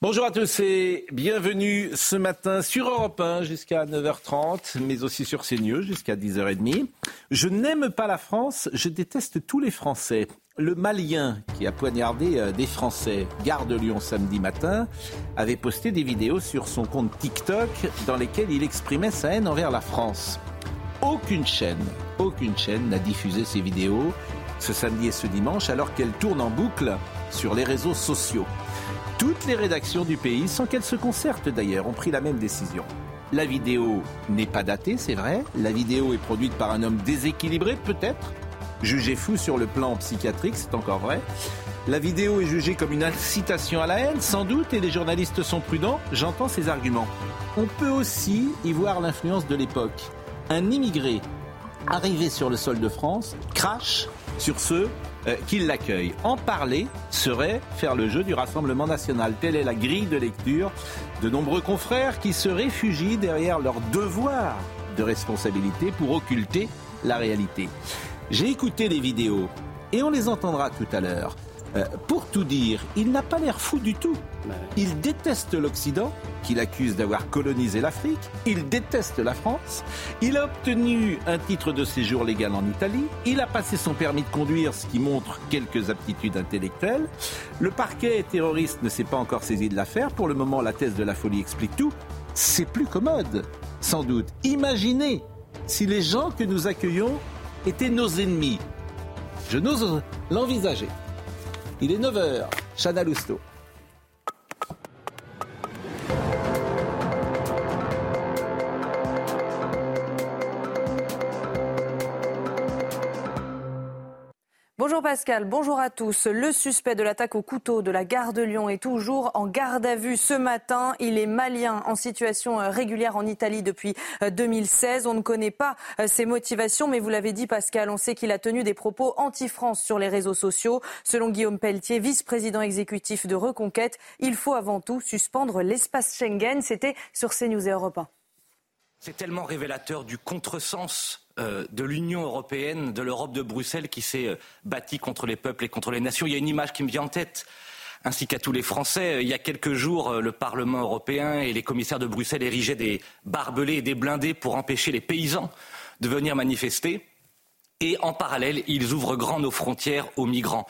Bonjour à tous et bienvenue ce matin sur Europe 1 jusqu'à 9h30, mais aussi sur CNews jusqu'à 10h30. Je n'aime pas la France, je déteste tous les Français. Le Malien qui a poignardé euh, des Français, gare de Lyon samedi matin, avait posté des vidéos sur son compte TikTok dans lesquelles il exprimait sa haine envers la France. Aucune chaîne, aucune chaîne n'a diffusé ces vidéos ce samedi et ce dimanche alors qu'elles tournent en boucle sur les réseaux sociaux. Toutes les rédactions du pays, sans qu'elles se concertent d'ailleurs, ont pris la même décision. La vidéo n'est pas datée, c'est vrai. La vidéo est produite par un homme déséquilibré, peut-être. Jugé fou sur le plan psychiatrique, c'est encore vrai. La vidéo est jugée comme une incitation à la haine, sans doute, et les journalistes sont prudents. J'entends ces arguments. On peut aussi y voir l'influence de l'époque. Un immigré arrivé sur le sol de France crache sur ceux euh, qui l'accueillent. En parler serait faire le jeu du Rassemblement national. Telle est la grille de lecture de nombreux confrères qui se réfugient derrière leur devoir de responsabilité pour occulter la réalité. J'ai écouté les vidéos et on les entendra tout à l'heure. Euh, pour tout dire, il n'a pas l'air fou du tout. Il déteste l'Occident, qu'il accuse d'avoir colonisé l'Afrique. Il déteste la France. Il a obtenu un titre de séjour légal en Italie. Il a passé son permis de conduire, ce qui montre quelques aptitudes intellectuelles. Le parquet terroriste ne s'est pas encore saisi de l'affaire. Pour le moment, la thèse de la folie explique tout. C'est plus commode, sans doute. Imaginez si les gens que nous accueillons étaient nos ennemis. Je n'ose l'envisager. Il est 9h, Chana Lousteau. Bonjour Pascal, bonjour à tous. Le suspect de l'attaque au couteau de la gare de Lyon est toujours en garde à vue ce matin. Il est malien en situation euh, régulière en Italie depuis 2016. Euh, on ne connaît pas euh, ses motivations, mais vous l'avez dit Pascal, on sait qu'il a tenu des propos anti-France sur les réseaux sociaux. Selon Guillaume Pelletier, vice-président exécutif de Reconquête, il faut avant tout suspendre l'espace Schengen. C'était sur CNews et Europe 1. C'est tellement révélateur du contresens euh, de l'Union européenne, de l'Europe de Bruxelles qui s'est euh, bâtie contre les peuples et contre les nations. Il y a une image qui me vient en tête ainsi qu'à tous les Français. Euh, il y a quelques jours, le Parlement européen et les commissaires de Bruxelles érigeaient des barbelés et des blindés pour empêcher les paysans de venir manifester. Et en parallèle, ils ouvrent grand nos frontières aux migrants.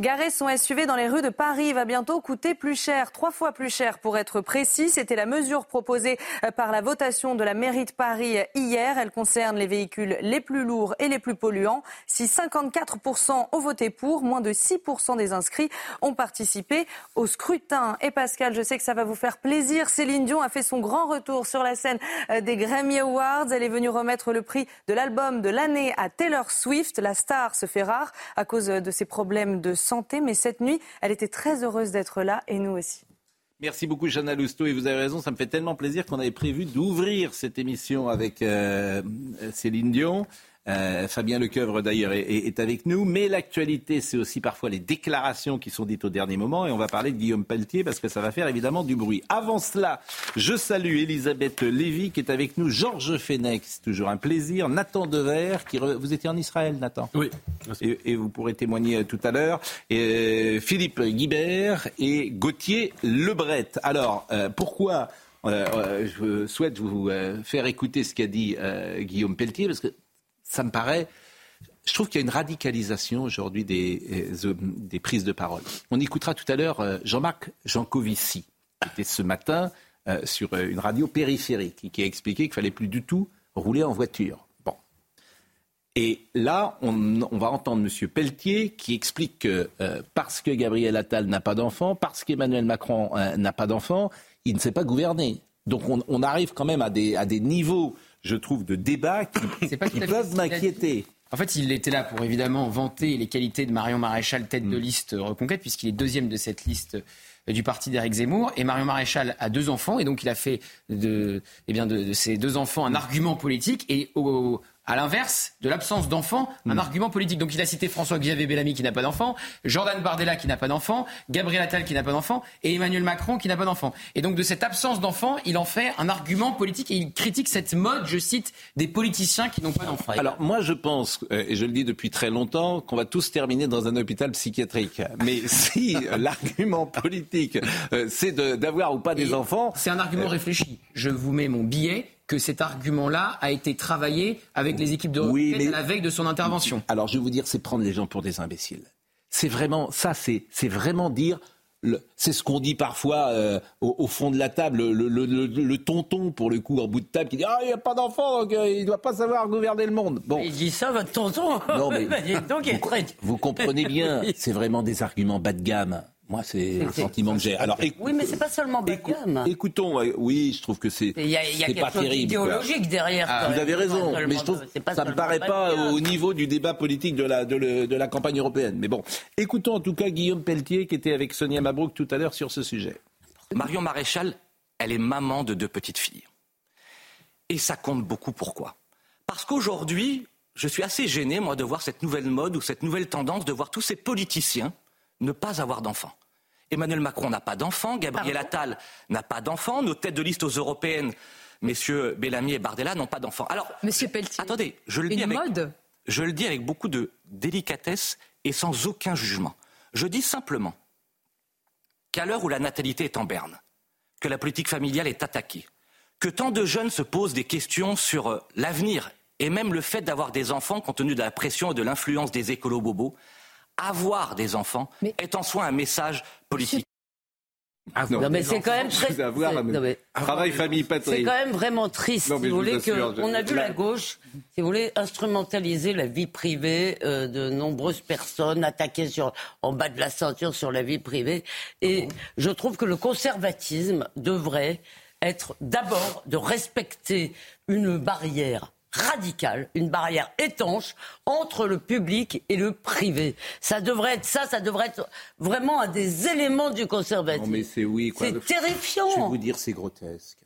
Garer son SUV dans les rues de Paris va bientôt coûter plus cher, trois fois plus cher pour être précis. C'était la mesure proposée euh, par la votation de la mairie de Paris hier. Elle concerne les véhicules les plus lourds et les plus polluants. Si 54% ont voté pour, moins de 6% des inscrits ont participé au scrutin. Et Pascal, je sais que ça va vous faire plaisir. Céline Dion a fait son grand retour sur la scène euh, des Grammy Awards. Elle est venue remettre le prix de l'album de l'année à Taylor Swift. La star se fait rare à cause de ses problèmes de mais cette nuit, elle était très heureuse d'être là et nous aussi. Merci beaucoup, Chana Lousteau. Et vous avez raison, ça me fait tellement plaisir qu'on avait prévu d'ouvrir cette émission avec euh, Céline Dion. Euh, Fabien Lecoeuvre d'ailleurs est, avec nous, mais l'actualité c'est aussi parfois les déclarations qui sont dites au dernier moment et on va parler de Guillaume Pelletier parce que ça va faire évidemment du bruit. Avant cela, je salue Elisabeth Lévy qui est avec nous, Georges Fenech, c'est toujours un plaisir, Nathan Dever, qui vous étiez en Israël Nathan Oui. Et, vous pourrez témoigner tout à l'heure, euh, Philippe Guibert et Gauthier Lebret. Alors, euh, pourquoi je souhaite vous faire écouter ce qu'a dit Guillaume Pelletier? Parce que ça me paraît. Je trouve qu'il y a une radicalisation aujourd'hui des, euh, des, prises de parole. On écoutera tout à l'heure euh, Jean-Marc Jancovici, qui était ce matin euh, sur une radio périphérique, qui a expliqué qu'il fallait plus du tout rouler en voiture. Bon. Et là, on, on va entendre M. Pelletier qui explique que parce que Gabriel Attal n'a pas d'enfant, parce qu'Emmanuel Macron n'a pas d'enfant, il ne sait pas gouverner. Donc on, on, arrive quand même à des, à des niveaux je trouve, de débats qui, peuvent m'inquiéter. En fait, il était là pour évidemment vanter les qualités de Marion Maréchal, tête de mm. liste Reconquête, puisqu'il est deuxième de cette liste du parti d'Éric Zemmour. Et Marion Maréchal a deux enfants, et donc il a fait de, eh bien de, de ces deux enfants un argument politique. Et au, à l'inverse de l'absence d'enfants, un hmm. argument politique. Donc il a cité François-Xavier Bellamy qui n'a pas d'enfant, Jordan Bardella qui n'a pas d'enfant, Gabriel Attal qui n'a pas d'enfant et Emmanuel Macron qui n'a pas d'enfant. Et donc de cette absence d'enfants, il en fait un argument politique et il critique cette mode, je cite, des politiciens qui n'ont pas d'enfants. Alors moi je pense, euh, et je le dis depuis très longtemps, qu'on va tous terminer dans un hôpital psychiatrique. Mais si l'argument politique euh, c'est d'avoir ou pas des enfants... C'est un argument euh, réfléchi. Je vous mets mon billet que cet argument-là a été travaillé avec les équipes de oui, mais... la veille de son intervention. Alors je vais vous dire, c'est prendre les gens pour des imbéciles. C'est vraiment ça, c'est vraiment dire c'est ce qu'on dit parfois euh, au, fond de la table, le, tonton pour le coup en bout de table qui dit ah il n'y a pas d'enfant donc euh, il ne doit pas savoir gouverner le monde. Bon. Il dit ça votre tonton. Non mais donc, vous, vous comprenez bien, c'est vraiment des arguments bas de gamme. Moi, c'est le sentiment que j'ai. Alors, oui, mais c'est pas seulement bas Écoutons, oui, je trouve que c'est Il y a, y a quelque chose idéologique derrière. Ah, vous avez raison, mais je trouve que ça ne me paraît pas au niveau du débat politique de la, de, la campagne européenne. Mais bon, écoutons en tout cas Guillaume Pelletier qui était avec Sonia Mabrouk tout à l'heure sur ce sujet. Marion Maréchal, elle est maman de deux petites filles. Et ça compte beaucoup. Pourquoi? Parce qu'aujourd'hui, je suis assez gêné, moi, de voir cette nouvelle mode ou cette nouvelle tendance de voir tous ces politiciens ne pas avoir d'enfants. Emmanuel Macron n'a pas d'enfants, Gabriel Attal n'a pas d'enfants, nos têtes de liste aux européennes, messieurs Bellamy et Bardella, n'ont pas d'enfants. Alors, Monsieur Pelletier, attendez, je le, dis avec, je le dis avec beaucoup de délicatesse et sans aucun jugement. Je dis simplement qu'à l'heure où la natalité est en berne, que la politique familiale est attaquée, que tant de jeunes se posent des questions sur euh, l'avenir et même le fait d'avoir des enfants compte tenu de la pression et de l'influence des écolos bobos, avoir des enfants est en soi un message politique. non, mais c'est quand même très. Travail, famille, patrie. C'est quand même vraiment triste, si vous voulez, qu'on a vu la gauche, si vous voulez, instrumentaliser la vie privée euh, de nombreuses personnes, attaquer sur, en bas de la ceinture sur la vie privée. Et je trouve que le conservatisme devrait être d'abord de respecter une barrière radicale, une barrière étanche entre le public et le privé. Ça devrait être ça, ça devrait être vraiment un des éléments du conservatisme. Non mais c'est oui, quoi. C'est terrifiant. Je vais vous dire, c'est grotesque.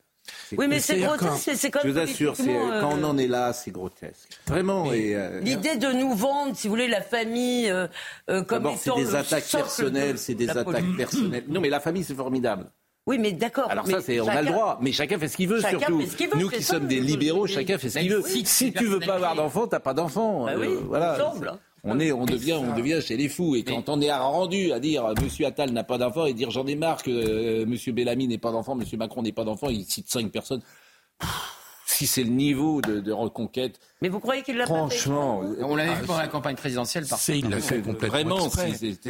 Oui, mais c'est grotesque, c'est comme. Je vous assure, quand on en est là, c'est grotesque. Vraiment. Euh, L'idée de nous vendre, si vous voulez, la famille euh, euh comme étant c'est des attaques personnelles, c'est des attaques personnelles. Non, mais la famille, c'est formidable. Oui, mais d'accord. Alors ça, c'est, on a le droit, mais chacun fait ce qu'il veut surtout. Nous qui sommes des libéraux, chacun fait ce qu'il veut. si tu veux pas avoir d'enfant, t'as pas d'enfant. Bah euh, voilà. On est, on devient, on devient chez les fous. Et quand on est rendu à dire Monsieur Attal n'a pas d'enfant et dire j'en ai marre que euh, Monsieur Bellamy n'ait pas d'enfant, Monsieur Macron n'ait pas d'enfant, il cite cinq personnes si c'est le niveau de, reconquête. Mais vous croyez qu'il l'a pas fait Franchement, on l'avait vu pendant la campagne présidentielle. C'est il l'a fait complètement. Vraiment,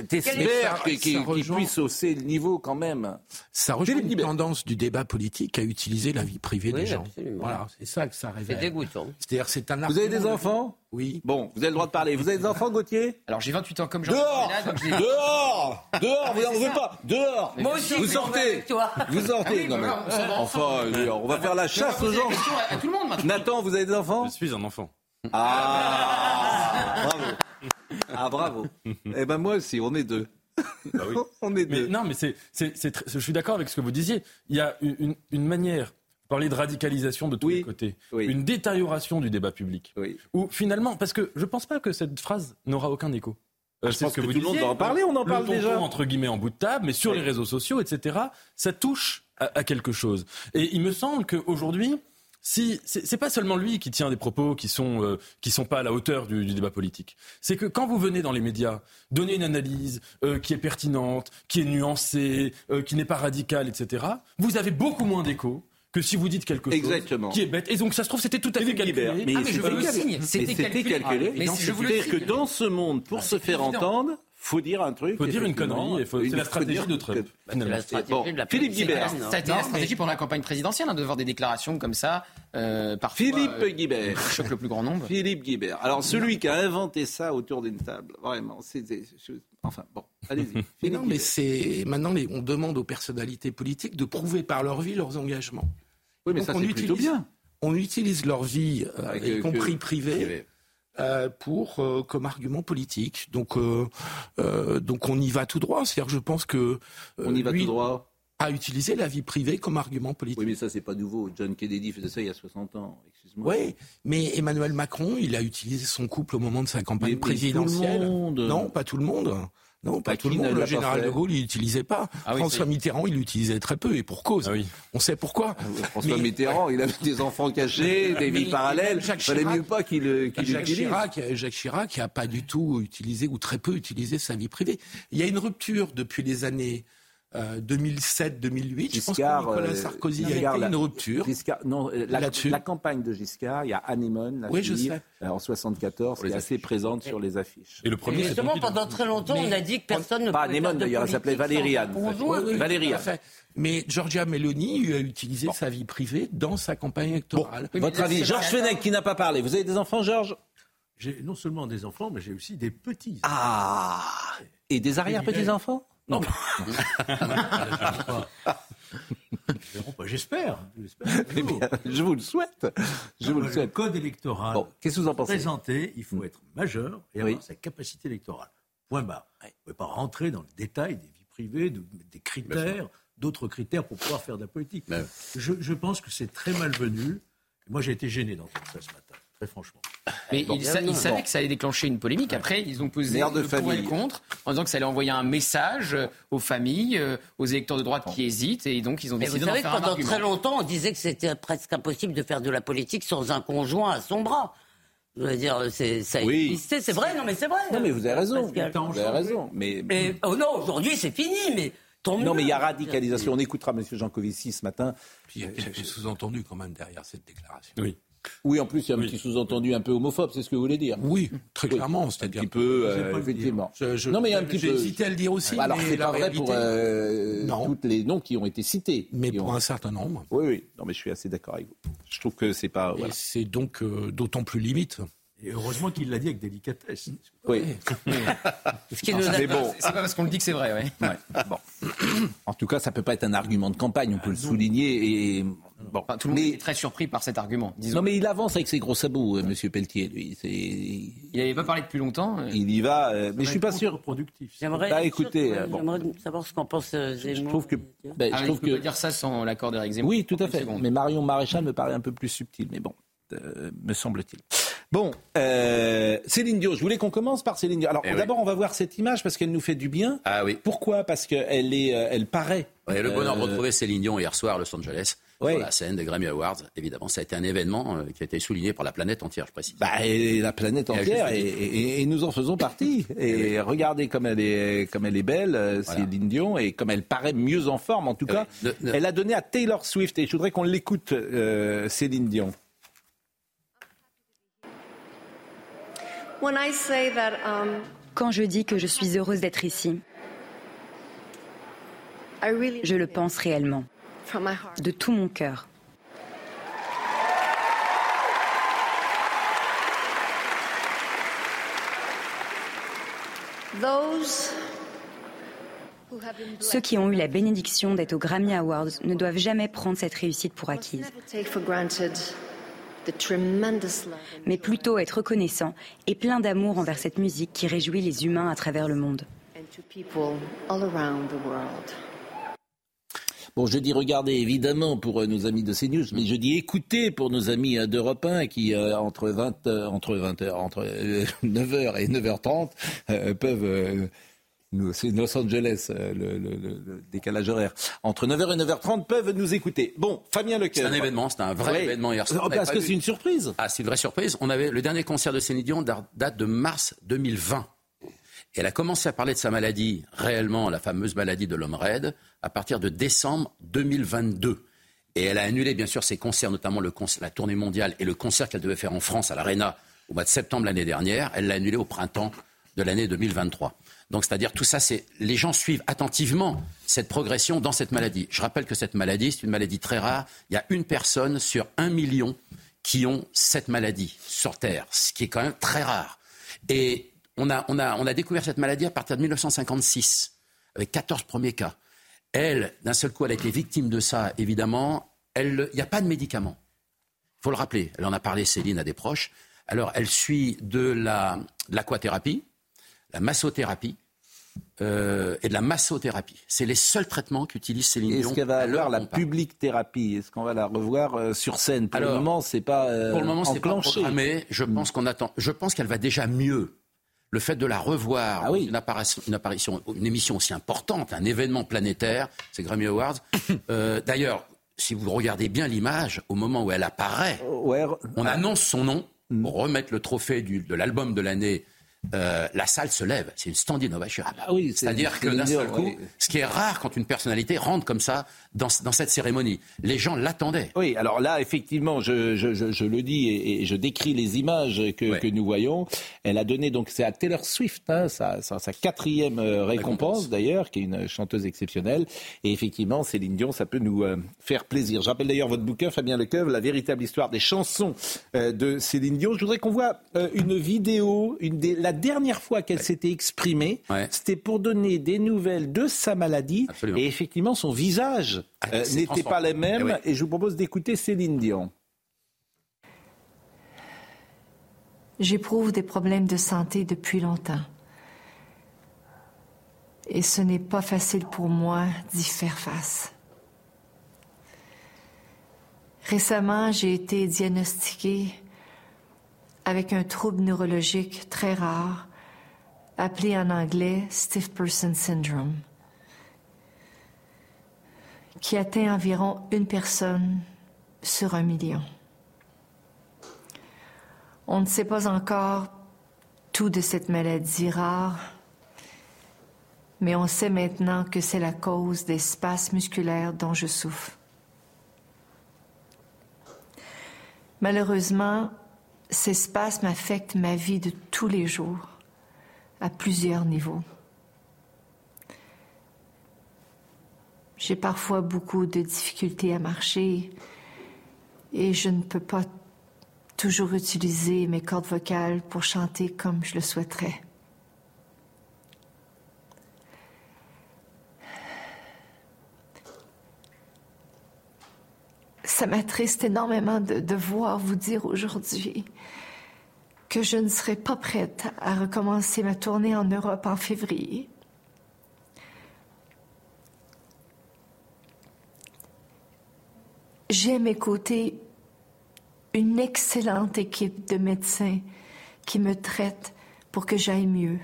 t'espères qu'il puisse hausser le niveau quand même. Ça rejoint une tendance du débat politique à utiliser la vie privée des gens. Voilà, c'est ça que ça révèle. C'est dégoûtant. C'est-à-dire, c'est un. Vous avez des enfants? Oui. Bon, vous avez le droit de parler. Vous avez des enfants, Gauthier? Alors j'ai 28 ans comme jean Dehors Dehors Dehors Vous n'en voulez pas Dehors Moi aussi, vous sortez Vous sortez ah non, mais... Enfin, on va faire la chasse aux gens. À tout le monde maintenant. Nathan, vous avez des enfants? Je suis un enfant. Ah Bravo Ah bravo Eh ben moi aussi, on est deux. Bah oui. on est deux. non, mais c'est, je suis d'accord avec ce que vous disiez. Il y a une, une manière parler de radicalisation de tous les côtés, une détérioration du débat public. Ou finalement, parce que je ne pense pas que cette phrase n'aura aucun écho. Euh, je pense que, vous tout le monde va en parler, on en parle déjà. entre guillemets en bout de table, mais sur les réseaux sociaux, etc., ça touche à, quelque chose. Et il me semble qu'aujourd'hui, si c'est pas seulement lui qui tient des propos qui sont euh, qui sont pas à la hauteur du, débat politique. C'est que quand vous venez dans les médias donner une analyse euh, qui est pertinente, qui est nuancée, qui n'est pas radicale, etc. Vous avez beaucoup moins d'écho que si vous dites quelque chose qui est bête. Et donc ça se trouve c'était tout à fait calculé. Mais, ah, mais je C'était calculé. Mais je voulais dire que dans ce monde, pour ah, se faire entendre, faut dire un truc. Faut dire une connerie. C'est la stratégie de Trump. Philippe Guibert. Ça a été la stratégie pour la campagne présidentielle hein, de voir des déclarations comme ça. Euh, Philippe euh, Guibert. Choque le plus grand nombre. Philippe Guibert. Alors celui qui a inventé ça autour d'une table, vraiment, c'est Enfin, bon, allez-y. non, mais c'est maintenant, on demande aux personnalités politiques de prouver par leur vie leurs engagements. Oui, mais ça, c'est plutôt bien. On utilise leur vie, euh, y compris privée, pour comme argument politique. Donc donc on y va tout droit. C'est-à-dire je pense que on y va tout droit à utiliser la vie privée comme argument politique. Oui, mais ça, c'est pas nouveau. John Kennedy faisait ça il y a 60 ans. Excuse-moi. Oui, mais Emmanuel Macron, il a utilisé son couple au moment de sa campagne présidentielle. Tout le monde. Non, pas tout le monde. Non, pas, tout le monde. Le général de Gaulle, il n'utilisait pas. Ah François Mitterrand, il l'utilisait très peu, et pour cause. Ah oui. On sait pourquoi. Ah, François Mitterrand, il avait des enfants cachés, des vies parallèles. Il fallait mieux pas qu'il qu Jacques Chirac, Jacques Chirac, qui a pas du tout utilisé ou très peu utilisé sa vie privée. Il y a une rupture depuis les années 2007-2008. Euh, je pense que Nicolas euh, Sarkozy a été une rupture. non, euh, la, la, campagne de Giscard, il y a Anémone, la oui, fille, en 74, qui est assez présente sur les affiches. Et le premier, justement, pendant très longtemps, on a dit que personne ne Pas Anémone d'ailleurs, elle s'appelait Valériane. Valériane. Mais Giorgia Meloni a utilisé sa vie privée dans sa campagne électorale. Votre avis, Georges Fenech qui n'a pas parlé. Vous avez des enfants, Georges? J'ai non seulement des enfants, mais j'ai aussi des petits. Ah Et des arrière-petits-enfants? Non. J'espère. Eh je vous le souhaite. Je vous le souhaite. Code électoral. qu'est-ce que vous en pensez Présenté, il faut être majeur et avoir sa capacité électorale. Point barre. Vous ne pouvez pas rentrer dans le détail des vies privées, des critères, d'autres critères pour pouvoir faire de la politique. Je, je, pense que c'est très malvenu. Moi, j'ai été gêné d'entendre ça ce matin, très franchement. Mais ils, savaient que ça allait déclencher une polémique. Après, ils ont posé le pour et le contre en disant que ça allait envoyer un message euh, aux familles, euh, aux électeurs de droite qui hésitent. Et donc, ils ont décidé d'en faire que pendant très longtemps, on disait que c'était presque impossible de faire de la politique sans un conjoint à son bras. Je veux dire, c'est, ça oui. existait, c'est vrai, non mais c'est vrai. Non mais vous avez raison, vous avez raison. Mais, oh non, aujourd'hui c'est fini, mais non, mais il y a radicalisation. On écoutera M. Jancovici ce matin. Puis il y a quelque sous-entendu quand même derrière cette déclaration. Oui. Oui, en plus, il y a un petit sous-entendu un peu homophobe, c'est ce que vous voulez dire. Oui, très clairement. C'est-à-dire un petit peu, euh, effectivement. non, mais il y a un petit peu. J'ai hésité à le dire aussi. alors, c'est pas vrai pour euh, toutes les noms qui ont été cités. Mais pour un certain nombre. Oui, oui. Non, mais je suis assez d'accord avec vous. Je trouve que c'est pas. Voilà. C'est donc euh, d'autant plus limite. Et heureusement qu'il l'a dit avec délicatesse. Oui. c'est bon. pas parce qu'on le dit que c'est vrai, ouais. Bon. En tout cas, ça peut pas être un argument de campagne, on peut le ah, souligner. Et Bon, tout le monde est très surpris par cet argument. Disons. Non, mais il avance avec ses gros sabots, euh, Monsieur Pelletier. Lui, il n'avait pas parlé depuis longtemps. Euh. Il y va, euh, mais je suis pas sûr. Productif. J'aimerais bah, écoutez, savoir ce qu'en pense Zemmour. Je trouve que, bah, je ah, trouve que... dire ça sans l'accord d'Éric Zemmour. Oui, tout à fait. Mais Marion Maréchal me paraît un peu plus subtil, mais bon, me semble-t-il. Bon, Céline Dion, je voulais qu'on commence par Céline Dion. Alors eh d'abord, on va voir cette image parce qu'elle nous fait du bien. Ah oui. Pourquoi? Parce qu'elle est, elle paraît. le bonheur de retrouver Céline Dion hier soir à Los Angeles sur la scène des Grammy Awards. Évidemment, ça a été un événement euh, qui a été souligné par la planète entière, je précise. Bah, et la planète entière, et, nous en faisons partie. Et regardez comme elle est, comme elle est belle, euh, Céline Dion, et comme elle paraît mieux en forme, en tout cas. Elle a donné à Taylor Swift, et je voudrais qu'on l'écoute, euh, Céline Dion. Um, Quand je dis que je suis heureuse d'être ici, je le pense réellement de tout mon cœur. Ceux qui ont eu la bénédiction d'être aux Grammy Awards ne doivent jamais prendre cette réussite pour acquise, mais plutôt être reconnaissants et plein d'amour envers cette musique qui réjouit les humains à travers le monde. Bon, je dis regardez évidemment pour euh, nos amis de CNews, mais je dis écoutez pour nos amis euh, d'Europe 1 qui euh, entre 20 entre 20 entre 9h et 9h30 peuvent c'est Los Angeles, le, décalage horaire. Entre 9h et 9h30 peuvent nous écouter. Bon, Fabien Lecoeur. C'est un événement, c'est un vrai événement hier soir. Parce que c'est une surprise. Ah, c'est une vraie surprise. On avait le dernier concert de Céline Dion date de mars 2020 elle a commencé à parler de sa maladie, réellement la fameuse maladie de l'homme raide, à partir de décembre 2022. Et elle a annulé, bien sûr, ses concerts, notamment le la tournée mondiale et le concert qu'elle devait faire en France à l'Arena au mois de septembre l'année dernière. Elle l'a annulé au printemps de l'année 2023. Donc, c'est-à-dire, tout ça, c'est les gens suivent attentivement cette progression dans cette maladie. Je rappelle que cette maladie, c'est une maladie très rare. Il y a une personne sur un million qui ont cette maladie sur Terre, ce qui est quand même très rare. Et on a, découvert cette maladie à partir de 1956, avec 14 premiers cas. Elle, d'un seul coup, elle a été victime de ça, évidemment. Il n'y a pas de médicaments. Il faut le rappeler. Elle en a parlé, Céline, à des proches. Alors, elle suit de l'aquathérapie, la, massothérapie, euh, et de la massothérapie. C'est les seuls traitements qu'utilise Céline. Est-ce qu'elle va avoir la publique thérapie? Est-ce qu'on va la revoir euh, sur scène? Pour le moment, c'est pas euh, Pour le moment, c'est pas programmé. Je pense qu'on attend. Je pense qu'elle va déjà mieux. Le fait de la revoir, ah une, apparition, une, apparition, une émission aussi importante, un événement planétaire, c'est Grammy Awards. D'ailleurs, si vous regardez bien l'image, au moment où elle apparaît, on annonce son nom hmm. pour remettre le trophée de l'album de l'année euh, la salle se lève. C'est une stand innovation. Ah bah oui, C'est-à-dire que d'un seul coup, ce qui est rare quand une personnalité rentre comme ça dans, cette cérémonie, les gens l'attendaient. Oui, alors là, effectivement, je, le dis et, je décris les images que, nous voyons. Elle a donné, donc c'est à Taylor Swift, hein, sa, quatrième euh, récompense d'ailleurs, qui est une chanteuse exceptionnelle. Et effectivement, Céline Dion, ça peut nous euh, faire plaisir. J'appelle d'ailleurs votre bouquin, Fabien Lecoeuvre, La véritable histoire des chansons de Céline Dion. Je voudrais qu'on voit une vidéo, une des, la dernière fois qu'elle s'était exprimée, c'était pour donner des nouvelles de sa maladie. Et effectivement, son visage ah, euh, n'était pas le même. Eh et, je vous propose d'écouter Céline Dion. J'éprouve des problèmes de santé depuis longtemps. Et ce n'est pas facile pour moi d'y faire face. Récemment, j'ai été diagnostiquée avec un trouble neurologique très rare, appelé en anglais Stiff Person Syndrome, qui atteint environ une personne sur un million. On ne sait pas encore tout de cette maladie rare, mais on sait maintenant que c'est la cause des spasmes musculaires dont je souffre. Malheureusement, ces spasmes affectent ma vie de tous les jours, à plusieurs niveaux. J'ai parfois beaucoup de difficultés à marcher et je ne peux pas toujours utiliser mes cordes vocales pour chanter comme je le souhaiterais. ça m'attriste énormément de devoir vous dire aujourd'hui que je ne serai pas prête à recommencer ma tournée en Europe en février. J'ai à mes côtés une excellente équipe de médecins qui me traitent pour que j'aille mieux.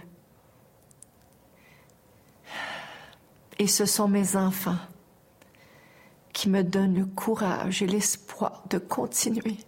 Et ce sont mes enfants qui me donne le courage et l'espoir de continuer.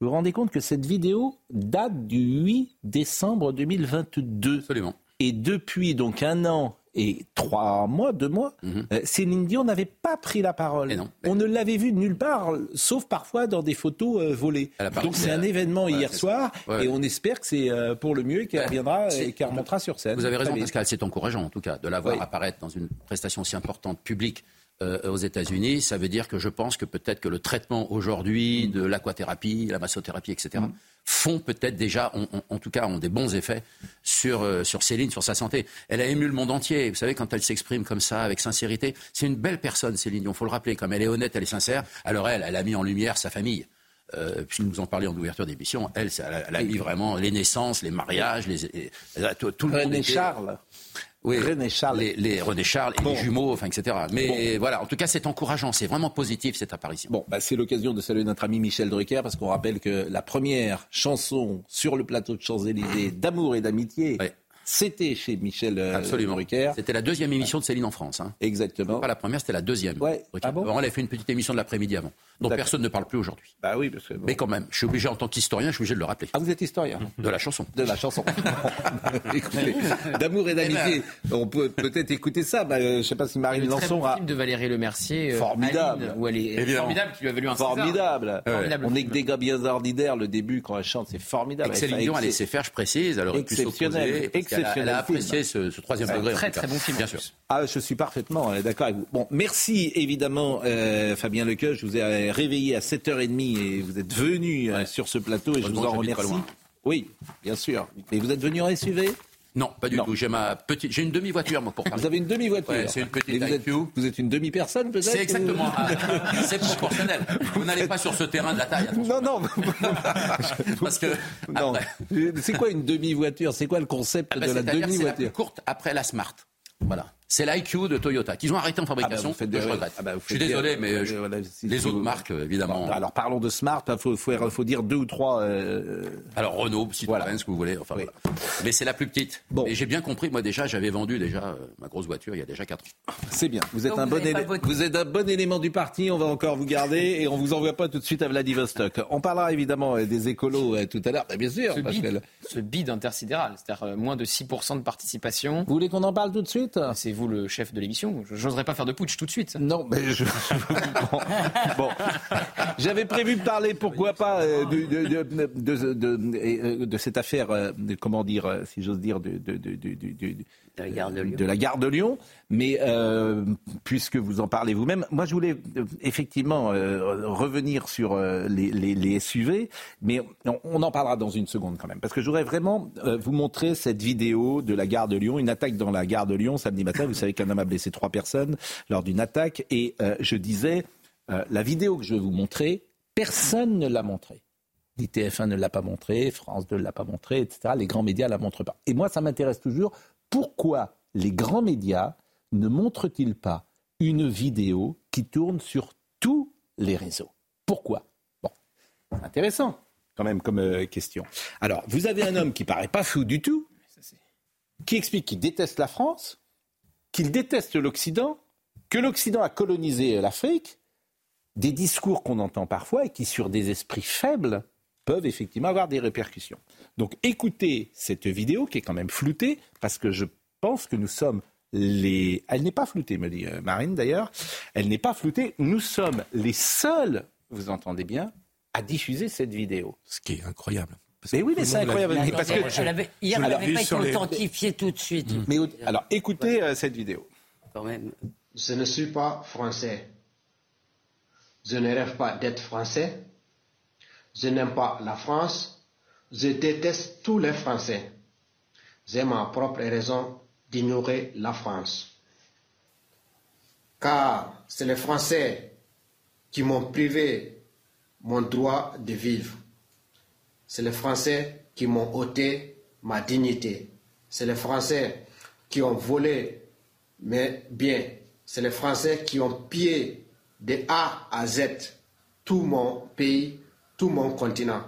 Vous vous rendez compte que cette vidéo date du 8 décembre 2022 Absolument. Et depuis donc un an et trois mois, deux mois, mhm. euh, Céline Dion n'avait pas pris la parole. On ne l'avait vu nulle part, sauf parfois dans des photos euh, volées. Donc c'est un événement hier soir, et on espère que c'est euh, pour le mieux et qu'elle reviendra et qu'elle remontera sur scène. Vous avez raison, Pascal, c'est encourageant en tout cas de la voir apparaître dans une prestation si importante publique euh, aux États-Unis, ça veut dire que je pense que peut-être que le traitement aujourd'hui de l'aquathérapie, la massothérapie, etc., mm. font peut-être déjà, en tout cas, ont des bons effets sur, euh, sur Céline, sur sa santé. Elle a ému le monde entier. Vous savez, quand elle s'exprime comme ça, avec sincérité, c'est une belle personne, Céline. Il faut le rappeler. Comme elle est honnête, elle est sincère. Alors elle, elle a mis en lumière sa famille. Euh, puis nous en parlions en ouverture d'émission, elle, elle, a mis vraiment les naissances, les mariages, les, tout, le monde. Charles. Oui, René Charles. Les, René Charles et les jumeaux, enfin, etc. Mais voilà, en tout cas, c'est encourageant, c'est vraiment positif cette apparition. Bon, bah, c'est l'occasion de saluer notre ami Michel Drucker, parce qu'on rappelle que la première chanson sur le plateau de Champs-Élysées d'amour et d'amitié, c'était chez Michel euh, Absolument. C'était la deuxième émission de Céline en France. Hein. Exactement. Pas la première, c'était la deuxième. Ouais. Ah bon elle a fait une petite émission de l'après-midi avant, dont personne ne parle plus aujourd'hui. Bah oui, parce que Mais quand même, je suis obligé en tant qu'historien, je suis obligé de le rappeler. Ah, vous êtes historien De la chanson. De la chanson. d'amour et d'amitié. Eh ben. On peut peut-être écouter ça. Bah, je ne sais pas si Marine Lançon a. de Valérie Lemercier. Euh, formidable. où elle est formidable, qui lui a valu un Formidable. formidable. On est que des gars bien ordinaires. Le début, quand elle chante, c'est formidable. Céline Dion a laissé faire, je précise. Alors, exceptionnel. Exceptionnel ce, troisième degré. Très très bon film, bien sûr. Ah, je suis parfaitement euh, d'accord avec vous. Bon, merci évidemment euh, Fabien Lequeux. Je vous ai réveillé à 7h30 et vous êtes venu euh, sur ce plateau et je vous en remercie. Oui, bien sûr. Et vous êtes venu en SUV Non, pas du tout. J'ai ma petite, j'ai une demi-voiture moi pour parler. Vous avez une demi-voiture. c'est une petite vous êtes, vous êtes, une demi-personne peut-être. C'est exactement. c'est proportionnel. Vous n'allez pas sur ce terrain de la taille. Non, non. Parce que. Non. C'est quoi une demi-voiture? C'est quoi le concept ah ben, de la demi-voiture? Courte après la Smart. Voilà. C'est l'IQ de Toyota qu'ils ont arrêté en fabrication. Ah bah je regrette. Ah bah je suis désolé, mais les autres marques, évidemment. alors parlons de Smart. Il faut, faut, dire deux ou trois. Euh, alors Renault, Citroën, voilà. ce que vous voulez. Enfin, Mais c'est la plus petite. Bon. Et j'ai bien compris. Moi déjà, j'avais vendu déjà euh, ma grosse voiture il y a déjà 4 ans. C'est bien. Vous êtes un bon vous êtes un bon élément du parti. On va encore vous garder et on vous envoie pas tout de suite à Vladivostok. On parlera évidemment euh, des écolos tout à l'heure. Bien sûr. Ce, bid, ce bid intersidéral, c'est-à-dire moins de 6% de participation. Vous voulez qu'on en parle tout de suite? C'est vous le chef de l'émission. J'oserais pas faire de putsch tout de suite. Non, mais je. bon, j'avais prévu de parler, pourquoi pas, euh, de, de, cette affaire, euh, comment dire, euh, si j'ose dire, de, la gare de Lyon. De la gare de Lyon. Mais puisque vous en parlez vous-même, moi je voulais effectivement revenir sur les, SUV, mais on, en parlera dans une seconde quand même, parce que je voudrais vraiment vous montrer cette vidéo de la gare de Lyon, une attaque dans la gare de Lyon samedi matin. Vous savez qu'un homme a blessé trois personnes lors d'une attaque. Et euh, je disais, euh, la vidéo que je vais vous montrer, personne ne l'a montrée. Ni TF1 ne l'a pas montré, France 2 ne l'a pas montré, etc. Les grands médias ne la montrent pas. Et moi, ça m'intéresse toujours. Pourquoi les grands médias ne montrent-ils pas une vidéo qui tourne sur tous les réseaux? Pourquoi? Bon, intéressant quand même comme euh, question. Alors, vous avez un homme qui paraît pas fou du tout, qui explique qu'il déteste la France, qu'il déteste l'Occident, que l'Occident a colonisé l'Afrique, des discours qu'on entend parfois et qui, sur des esprits faibles, peuvent effectivement avoir des répercussions. Donc écoutez cette vidéo qui est quand même floutée, parce que je pense que nous sommes les... Elle n'est pas floutée, me dit euh, Marine d'ailleurs. Elle n'est pas floutée. Nous sommes les seuls, vous entendez bien, à diffuser cette vidéo. Ce qui est incroyable. Mais oui, mais c'est incroyable. parce que, hier, elle n'avait pas été authentifiée tout de suite. Mm. Mais, alors, écoutez euh, cette vidéo. Quand même. Je ne suis pas français. Je ne rêve pas d'être français. Je n'aime pas la France. Je déteste tous les Français. J'ai ma propre raison d'ignorer la France. Car c'est les Français qui m'ont privé mon droit de vivre. C'est les Français qui m'ont ôté ma dignité. C'est les Français qui ont volé mes biens. C'est les Français qui ont pillé de A à Z tout mon pays, tout mon continent.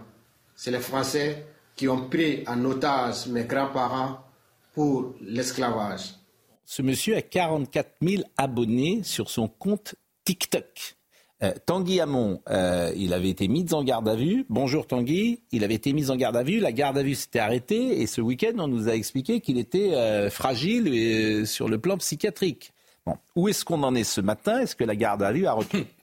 C'est les Français qui ont pris en otage mes grands-parents pour l'esclavage. Ce monsieur a 44 000 abonnés sur son compte TikTok. Euh, Tanguy Hamon, euh, il avait été mis en garde à vue. Bonjour Tanguy, il avait été mis en garde à vue. La garde à vue s'était arrêtée et ce week-end, on nous a expliqué qu'il était euh, fragile sur le plan psychiatrique. Bon. Où est-ce qu'on en est ce matin? Est-ce que la garde à vue a repris?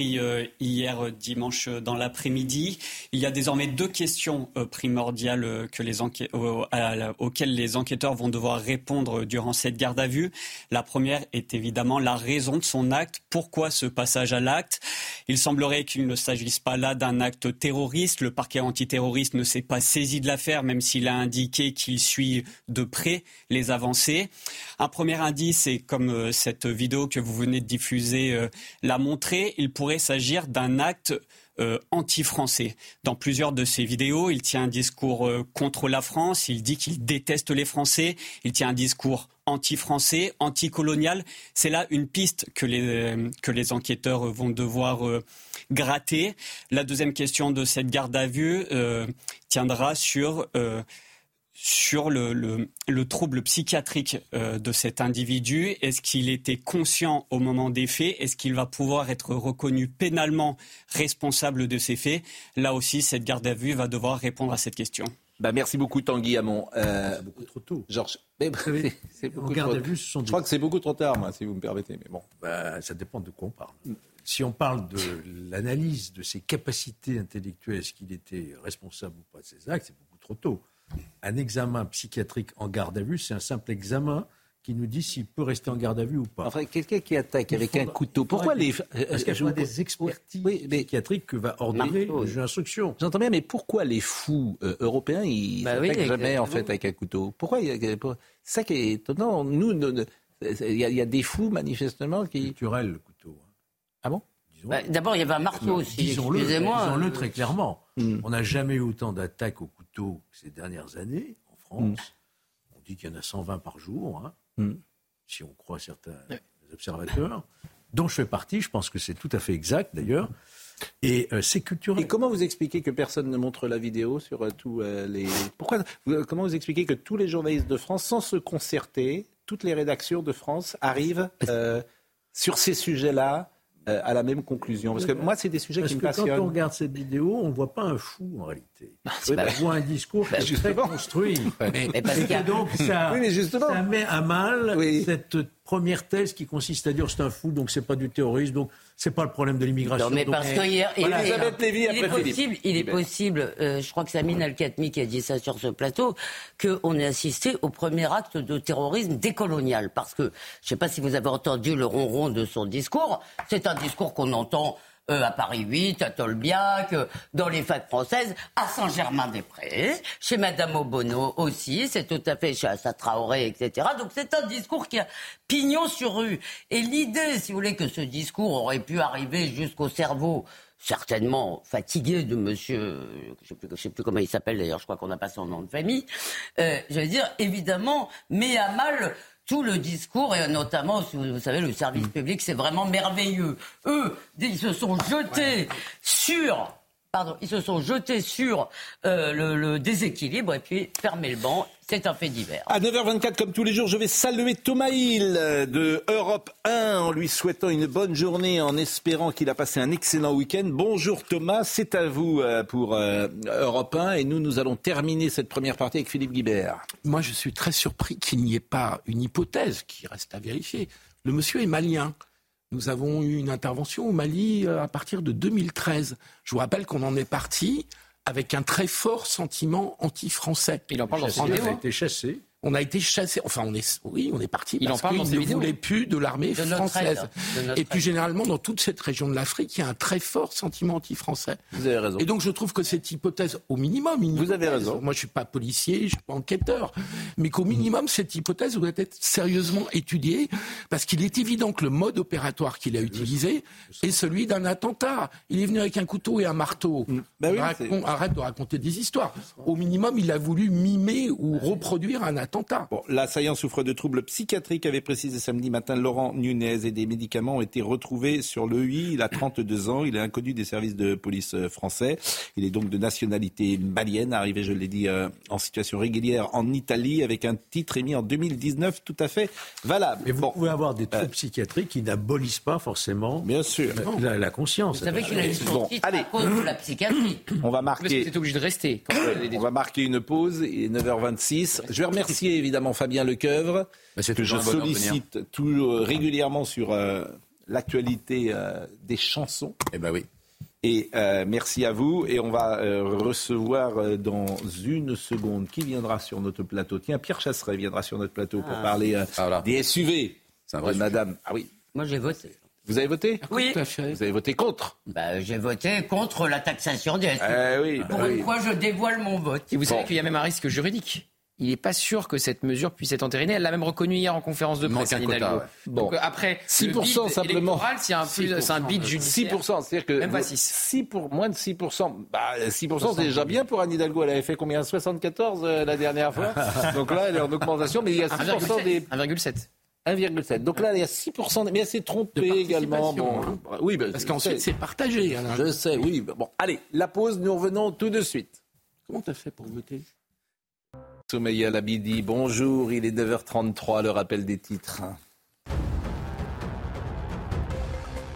euh, hier euh, dimanche euh, dans l'après-midi. Il y a désormais deux questions primordiales que les auxquelles les enquêteurs vont devoir répondre durant cette garde à vue. La première est évidemment la raison de son acte. Pourquoi ce passage à l'acte? Il semblerait qu'il ne s'agisse pas là d'un acte terroriste. Le parquet antiterroriste ne s'est pas saisi de l'affaire, même s'il a indiqué qu'il suit de près les avancées. Un premier indice, et comme cette vidéo que vous venez de diffuser l'a montré, il pourrait pourrait s'agir d'un acte euh, anti-français. Dans plusieurs de ses vidéos, il tient un discours euh, contre la France, il dit qu'il déteste les Français, il tient un discours anti-français, anti-colonial. C'est là une piste que les, euh, que les enquêteurs vont devoir gratter. La deuxième question de cette garde à vue tiendra sur sur le, trouble psychiatrique euh, de cet individu. Est-ce qu'il était conscient au moment des faits? Est-ce qu'il va pouvoir être reconnu pénalement responsable de ces faits? Là aussi, cette garde à vue va devoir répondre à cette question. Bah merci beaucoup Tanguy Hamon. Euh, c'est beaucoup trop tôt. Georges, c'est beaucoup garde à vue, ce sont Je crois que c'est beaucoup trop tard, moi, si vous me permettez. Mais bon, bah, ça dépend de quoi on parle. Si on parle de l'analyse de ses capacités intellectuelles, est-ce qu'il était responsable ou pas de ses actes, c'est beaucoup trop tôt. Un examen psychiatrique en garde à vue, c'est un simple examen qui nous dit s'il peut rester en garde à vue ou pas. Enfin, quelqu'un qui attaque avec un couteau, pourquoi les... Parce qu'il y a des expertises oui, mais... psychiatriques que va ordonner le juge d'instruction. J'entends bien, mais pourquoi les fous euh, européens, ils bah n'attaquent jamais en fait avec un couteau? Pourquoi C'est ça qui est étonnant. Nous, il y, a des fous manifestement qui... Culturel, le couteau. Hein. Ah bon? Bah, D'abord, il y avait un marteau aussi. Disons-le disons très clairement. Hmm. On n'a jamais eu autant d'attaques au couteau ces dernières années en France. Hmm. On dit qu'il y en a 120 par jour. Hein. Hmm. si on croit certains observateurs, dont je fais partie. Je pense que c'est tout à fait exact d'ailleurs. Et euh, c'est culturel. Et comment vous expliquez que personne ne montre la vidéo sur euh, tous euh, les. Pourquoi Comment vous expliquez que tous les journalistes de France, sans se concerter, toutes les rédactions de France arrivent sur ces sujets-là euh, à la même conclusion Parce que moi, c'est des sujets qui me passionnent. Quand on regarde cette vidéo, on ne voit pas un fou en réalité. Ah, on voit un discours bah, très construit. Mais, et donc, ça, ça, met à mal cette première thèse qui consiste à dire c'est un fou, donc c'est pas du terrorisme, donc c'est pas le problème de l'immigration. Non, mais parce qu'il il, est possible, il est possible, euh, je crois que c'est Amin Al-Khatmi qui a dit ça sur ce plateau, qu'on ait assisté au premier acte de terrorisme décolonial. Parce que, je sais pas si vous avez entendu le ronron de son discours, c'est un discours qu'on entend euh, à Paris 8, à Tolbiac, euh, dans les facs françaises, à Saint-Germain-des-Prés, chez Madame Obono aussi, c'est tout à fait chez Assa Traoré, etc. Donc c'est un discours qui a pignon sur rue. Et l'idée, si vous voulez, que ce discours aurait pu arriver jusqu'au cerveau certainement fatigué de monsieur, je ne sais, plus comment il s'appelle d'ailleurs, je crois qu'on n'a pas son nom de famille, euh, je veux dire, évidemment, met à mal tout le discours, et notamment, vous savez, le service public, c'est vraiment merveilleux. Eux, ils se sont jetés sur Pardon, ils se sont jetés sur euh, le, déséquilibre et puis fermé le banc. C'est un fait divers. À 9h24, comme tous les jours, je vais saluer Thomas Hill de Europe 1 en lui souhaitant une bonne journée, en espérant qu'il a passé un excellent week-end. Bonjour Thomas, c'est à vous euh, pour euh, Europe 1 et nous, nous allons terminer cette première partie avec Philippe Guibert. Moi, je suis très surpris qu'il n'y ait pas une hypothèse qui reste à vérifier. Le monsieur est malien. Nous avons eu une intervention au Mali euh, à partir de 2013. Je vous rappelle qu'on en est parti avec un très fort sentiment anti-français. Il en parle dans son Il a été chassé on a été chassé. Enfin, on est, oui, on est parti parce qu'il ne voulait plus de l'armée française. Et puis généralement, dans toute cette région de l'Afrique, il y a un très fort sentiment anti-français. Vous avez raison. Et donc, je trouve que cette hypothèse, au minimum, vous avez raison. Moi, je suis pas policier, je suis pas enquêteur, mais qu'au minimum, cette hypothèse doit être sérieusement étudiée, parce qu'il est évident que le mode opératoire qu'il a utilisé est celui d'un attentat. Il est venu avec un couteau et un marteau. Ben arrête de raconter des histoires. Au minimum, il a voulu mimer ou reproduire un attentat l'assaillant souffre de troubles psychiatriques, avait précisé samedi matin Laurent Nunez, et des médicaments ont été retrouvés sur le lui. Il a 32 ans, il est inconnu des services de police euh, français. Il est donc de nationalité malienne, arrivé, je l'ai dit, euh, en situation régulière en Italie, avec un titre émis en 2019 tout à fait valable. Mais vous pouvez avoir des troubles euh, psychiatriques qui n'abolissent pas forcément Bien sûr. La, conscience. Vous savez qu'il a eu son titre allez. à cause de la psychiatrie. On va marquer... Parce obligé de rester. On va marquer une pause, il est 9h26. Je vais remercier évidemment Fabien Lecoeuvre, que je sollicite tout, régulièrement sur euh, l'actualité euh, des chansons. Eh ben oui. Et euh, merci à vous. Et on va recevoir dans une seconde qui viendra sur notre plateau. Tiens, Pierre Chasseret viendra sur notre plateau pour ah. parler ah, des SUV. C'est un vrai Madame. Ah oui. Moi, j'ai voté. Vous avez voté? Oui. Vous avez voté contre? Bah, J'ai voté contre la taxation des SUV. Eh oui, pour bah une fois, je dévoile mon vote. Et vous savez qu'il y a même un risque juridique il n'est pas sûr que cette mesure puisse être entérinée. Elle l'a même reconnu hier en conférence de presse. Quota, Donc euh, après 6% simplement. C'est un, un bid judiciaire. 6%, c'est-à-dire que même pas 6. 6 pour moins de 6%. Bah, 6% c'est déjà bien pour Anne Hidalgo. Elle avait fait combien? 74 euh, la dernière fois. Donc là, elle est en augmentation, mais il y a 6% des 1,7. 1,7. Donc là, il y a 6%, mais elle s'est trompée également. Bon, hein. Oui, bah, parce qu'ensuite, c'est partagé. Je sais, oui. Bon, allez, la pause, nous revenons tout de suite. Comment tu as fait pour voter? Soumeya Labidi, bonjour, il est 9h33, le rappel des titres.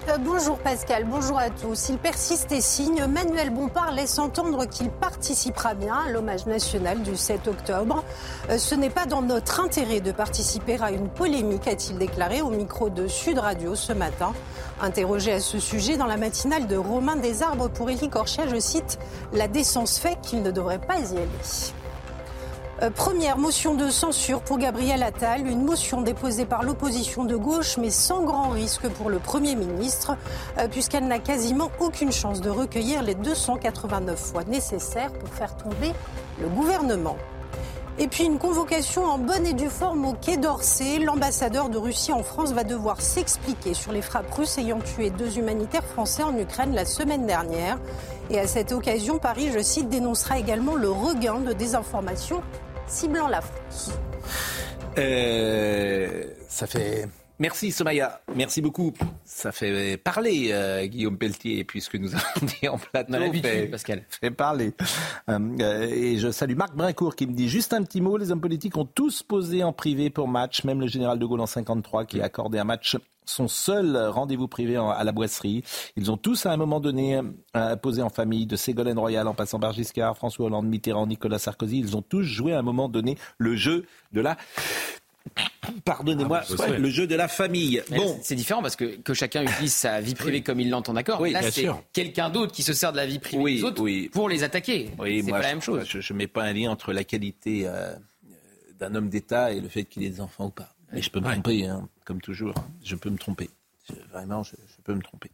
Euh, bonjour Pascal, bonjour à tous. Il persiste et signe. Manuel Bompard laisse entendre qu'il participera bien à l'hommage national du 7 octobre. Euh, ce n'est pas dans notre intérêt de participer à une polémique, a-t-il déclaré au micro de Sud Radio ce matin. Interrogé à ce sujet dans la matinale de Romain Desarbres pour Élie Corchia, je cite La décence fait qu'il ne devrait pas y aller. Euh, première motion de censure pour Gabriel Attal, une motion déposée par l'opposition de gauche, mais sans grand risque pour le Premier ministre, euh, puisqu'elle n'a quasiment aucune chance de recueillir les 289 voix nécessaires pour faire tomber le gouvernement. Et puis une convocation en bonne et due forme au Quai d'Orsay. L'ambassadeur de Russie en France va devoir s'expliquer sur les frappes russes ayant tué deux humanitaires français en Ukraine la semaine dernière. Et à cette occasion, Paris, je cite, dénoncera également le regain de désinformation ciblant la France. Euh, ça fait Merci Somaya, merci beaucoup. Ça fait parler euh, Guillaume Pelletier, puisque nous avons dit en plateau. Fait, Pascal. Fait parler. Euh, et je salue Marc Brincourt qui me dit juste un petit mot. Les hommes politiques ont tous posé en privé pour match, même le général de Gaulle en 53 qui a accordé un match son seul rendez-vous privé à la boisserie. Ils ont tous à un moment donné euh, posé en famille, de Ségolène Royal en passant par Giscard, François Hollande, Mitterrand, Nicolas Sarkozy. Ils ont tous joué à un moment donné le jeu de la pardonnez-moi, ah, le jeu de la famille. bon, c'est différent parce que que chacun utilise sa vie privée comme il l'entend, d'accord. Oui, Là, c'est quelqu'un d'autre qui se sert de la vie privée des autres pour les attaquer. Oui, c'est pas la même chose. Je, ne mets pas un lien entre la qualité euh, d'un homme d'État et le fait qu'il ait des enfants ou pas. Je peux me tromper, hein, comme toujours. Je peux me tromper. Vraiment, je, peux me tromper.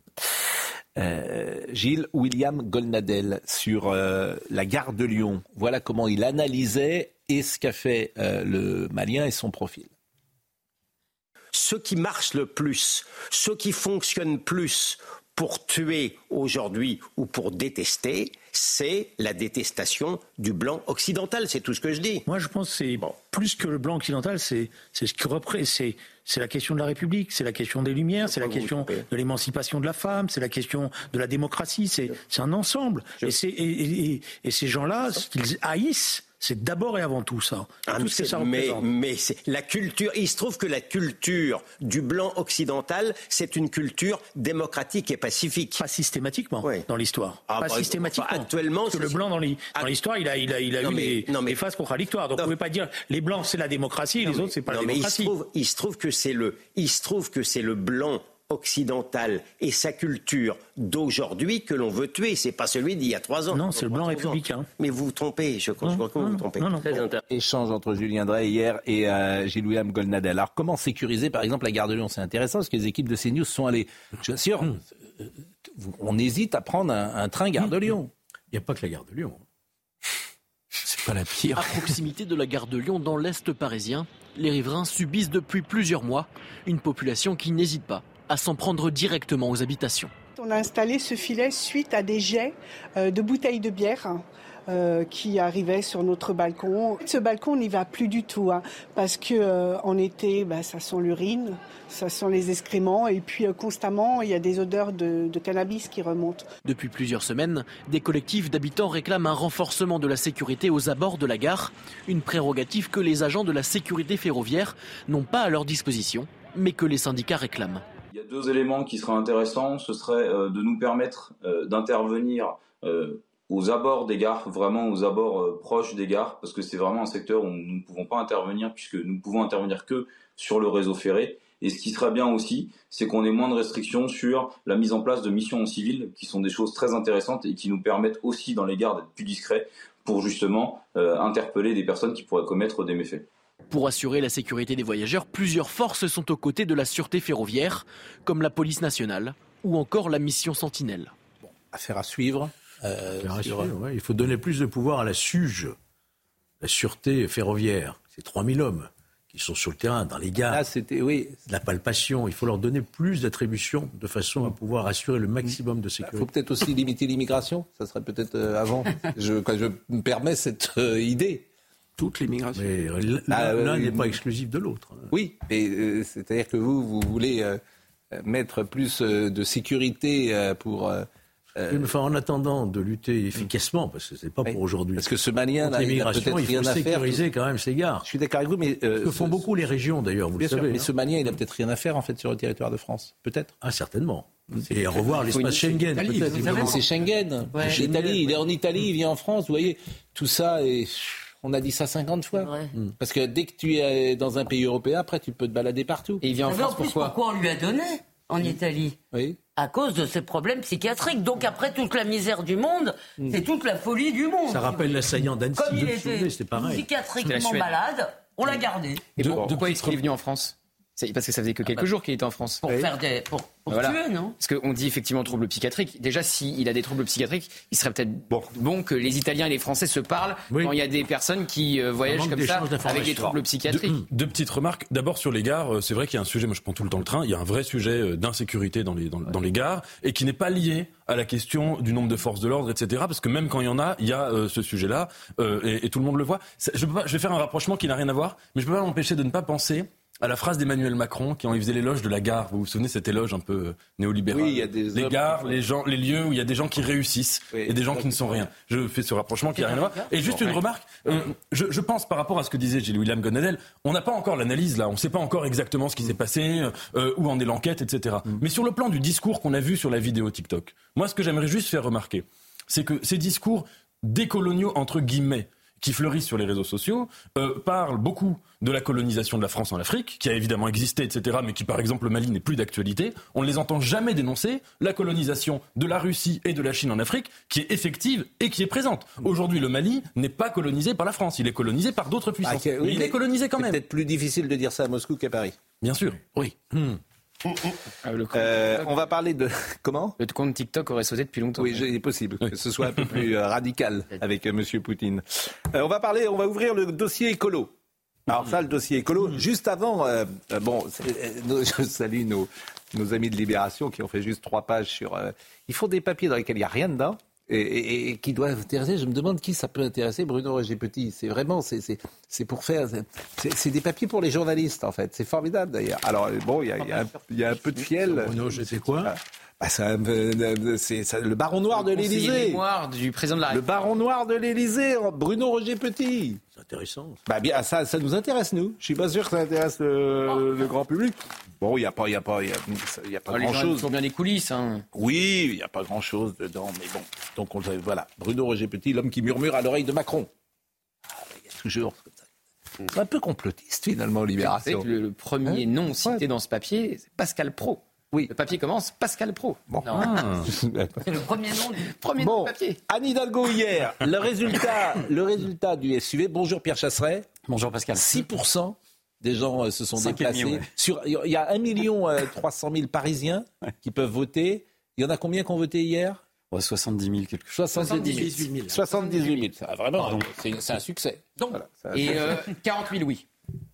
Euh, Gilles William Golnadel sur euh, la gare de Lyon. Voilà comment il analysait et ce qu'a fait euh, le Malien et son profil. Ce qui marche le plus, ce qui fonctionne plus pour tuer aujourd'hui ou pour détester, c'est la détestation du blanc occidental. C'est tout ce que je dis. Moi, je pense que c'est plus que le blanc occidental, c'est ce qui représente. C'est la question de la République, c'est la question des Lumières, c'est la question de l'émancipation de la femme, c'est la question de la démocratie, c'est un ensemble. Et, et ces gens-là, ce qu'ils haïssent, c'est d'abord et avant tout ça. Ah, tout ce que ça mais, mais la culture, il se trouve que la culture du blanc occidental, c'est une culture démocratique et pacifique. Pas systématiquement dans l'histoire. Ah, pas bah, systématiquement. actuellement, parce que le blanc dans l'histoire, il a, il a, il a eu les, les, phases contradictoires. Donc, vous ne pouvez pas dire les blancs c'est la démocratie, et les autres c'est pas la démocratie. il se trouve, il se trouve que c'est le, il se trouve que c'est le blanc occidental et sa culture d'aujourd'hui que l'on veut tuer. C'est pas celui d'il y a trois ans. Non, c'est le blanc républicain. Mais vous vous trompez, je crois, que vous vous trompez. Échange entre Julien Drey hier et euh, Gilles-William Golnadel. Alors comment sécuriser par exemple la gare de Lyon? C'est intéressant parce que les équipes de CNews sont allées. Je suis sûr, hum. on hésite à prendre un, train gare de Lyon. Il n'y a pas que la gare de Lyon. C'est pas la pire. À proximité de la gare de Lyon, dans l'Est parisien, les riverains subissent depuis plusieurs mois une population qui n'hésite pas à s'en prendre directement aux habitations. On a installé ce filet suite à des jets euh, de bouteilles de bière. Euh, qui arrivaient sur notre balcon. Ce balcon n'y va plus du tout hein, parce que euh, en été, bah, ça sent l'urine, ça sent les excréments et puis constamment il y a des odeurs de, de, cannabis qui remontent. Depuis plusieurs semaines, des collectifs d'habitants réclament un renforcement de la sécurité aux abords de la gare, une prérogative que les agents de la sécurité ferroviaire n'ont pas à leur disposition, mais que les syndicats réclament. Deux éléments qui seraient intéressants. Ce serait euh, de nous permettre euh, d'intervenir euh, aux abords des gares, vraiment aux abords proches des gares, parce que c'est vraiment un secteur où nous ne pouvons pas intervenir, puisque nous ne pouvons intervenir que sur le réseau ferré. Et ce qui serait bien aussi, c'est qu'on ait moins de restrictions sur la mise en place de missions en civil, qui sont des choses très intéressantes et qui nous permettent aussi dans les gares d'être plus discrets pour justement interpeller des personnes qui pourraient commettre des méfaits. Pour assurer la sécurité des voyageurs, plusieurs forces sont aux côtés de la sûreté ferroviaire, comme la police nationale ou encore la mission Sentinelle. Bon, affaire à suivre. Euh, Il faut donner plus de pouvoir à la SUGE, la sûreté ferroviaire. C'est 3000 hommes qui sont sur le terrain, dans les gares. Ah, c'était, oui. La palpation. Il faut leur donner plus d'attributions de façon à pouvoir assurer le maximum de sécurité. Il faut peut-être aussi limiter l'immigration. Ça serait peut-être euh, avant. je, je me permets cette euh, idée toute l'immigration. Ah, l'un n'est pas exclusif de l'autre. Oui, mais euh, c'est-à-dire que vous, vous voulez euh, mettre plus euh, de sécurité pour. enfin, en attendant de lutter efficacement, parce que c'est pas pour aujourd'hui. Parce que ce malien, l'immigration, il, faut sécuriser quand même ces gares. Je suis d'accord avec vous, mais ce que font beaucoup les régions d'ailleurs, vous le savez. mais hein. ce malien, il a peut-être rien à faire en fait sur le territoire de France, peut-être. Ah certainement. Et revoir l'espace Schengen. C'est Schengen. L'Italie, il est en Italie, il vient en France. Vous voyez, tout ça est on a dit ça 50 fois. Hmm. Parce que dès que tu es dans un pays européen, après, tu peux te balader partout. Et il vient en France, pourquoi Pourquoi on lui a donné en Italie. Oui. À cause de ces problèmes psychiatriques. Donc après toute la misère du monde, mm. c'est toute la folie du monde. Ça rappelle l'assaillant d'Annecy. Comme il était psychiatriquement malade, on l'a gardé. Et de, de quoi est-il venu en France? Parce que ça faisait que quelques jours qu'il était en France. Pour faire des. Pour, tuer, non? Parce qu'on dit effectivement troubles psychiatriques. Déjà, s'il a des troubles psychiatriques, il serait peut-être bon. que les Italiens et les Français se parlent quand il y a des personnes qui euh, voyagent comme ça avec des troubles psychiatriques. Deux, petites remarques. D'abord, sur les gares, euh, c'est vrai qu'il y a un sujet, moi je prends tout le temps le train, il y a un vrai sujet euh, d'insécurité dans les, dans, les gares et qui n'est pas lié à la question du nombre de forces de l'ordre, etc. Parce que même quand il y en a, il y a ce sujet-là et, tout le monde le voit. Je, je vais faire un rapprochement qui n'a rien à voir, mais je peux pas m'empêcher de ne pas penser à la phrase d'Emmanuel Macron qui il faisait l'éloge de la gare. Vous vous souvenez cet éloge un peu euh, néolibéral Oui, il y a des les gares, les gens, les lieux où il y a des gens qui réussissent et des gens qui ne sont rien. Je fais ce rapprochement qui n'a rien à voir. Et juste une remarque, euh, je, je, pense par rapport à ce que disait Gilles William Gonadel, on n'a pas encore l'analyse là, on ne sait pas encore exactement ce qui s'est passé, euh, où en est l'enquête, etc. Mm. Mais sur le plan du discours qu'on a vu sur la vidéo TikTok, moi ce que j'aimerais juste faire remarquer, c'est que ces discours décoloniaux entre guillemets qui fleurissent sur les réseaux sociaux, euh, parlent beaucoup de la colonisation de la France en Afrique, qui a évidemment existé, etc., mais qui, par exemple, le Mali n'est plus d'actualité. On ne les entend jamais dénoncer la colonisation de la Russie et de la Chine en Afrique, qui est effective et qui est présente. Aujourd'hui, le Mali n'est pas colonisé par la France, il est colonisé par d'autres puissances. Ah, mais il est colonisé quand même. C'est peut-être plus difficile de dire ça à Moscou qu'à Paris. Bien sûr, oui. Hmm. Ah, euh, on va parler de comment Le compte TikTok aurait sauté depuis longtemps. Oui, il est possible que ce soit un peu plus euh, radical avec euh, Monsieur Poutine. on va parler, on va ouvrir le dossier écolo. Alors ça, le dossier écolo. Juste avant, bon, je salue nos, nos amis de Libération qui ont fait juste trois pages sur. ils font des papiers dans lesquels il n'y a rien dedans et, qui doivent intéresser. Je me demande qui ça peut intéresser. Bruno Roger Petit, c'est vraiment, c'est pour faire, c'est des papiers pour les journalistes en fait. C'est formidable d'ailleurs. Alors bon, il y a, y, y a, un peu de fiel. Bruno, c'est quoi bah, c'est le baron noir de l'Élysée. du président de la Le baron noir de l'Élysée, Bruno Roger Petit. C'est intéressant. Bah bien, ça, ça nous intéresse nous. Je suis pas sûr que ça intéresse le, grand public. Bon, il y a pas, il y a pas, il y a, pas grand chose. Il bien les coulisses. Hein. Oui, il y a pas grand chose dedans, mais bon. Donc on voilà, Bruno Roger Petit, l'homme qui murmure à l'oreille de Macron. Ah, il y a toujours un peu complotiste finalement, Libération. Le, le premier hein nom cité dans ce papier, c'est Pascal Pro. Oui. Le papier commence Pascal Pro. Bon. Ah. C'est le premier nom du premier nom papier. Anne Hidalgo hier, le résultat, le résultat du SUV. Bonjour Pierre Chasseret. Bonjour Pascal. 6% des gens euh, se sont déplacés. Sur, il y a 1 million 300 000 Parisiens qui peuvent voter. Il y en a combien qui ont voté hier? 70 000 quelque chose. 78 000. 78 000. vraiment, c'est un succès. Donc, et euh, 40 000 oui.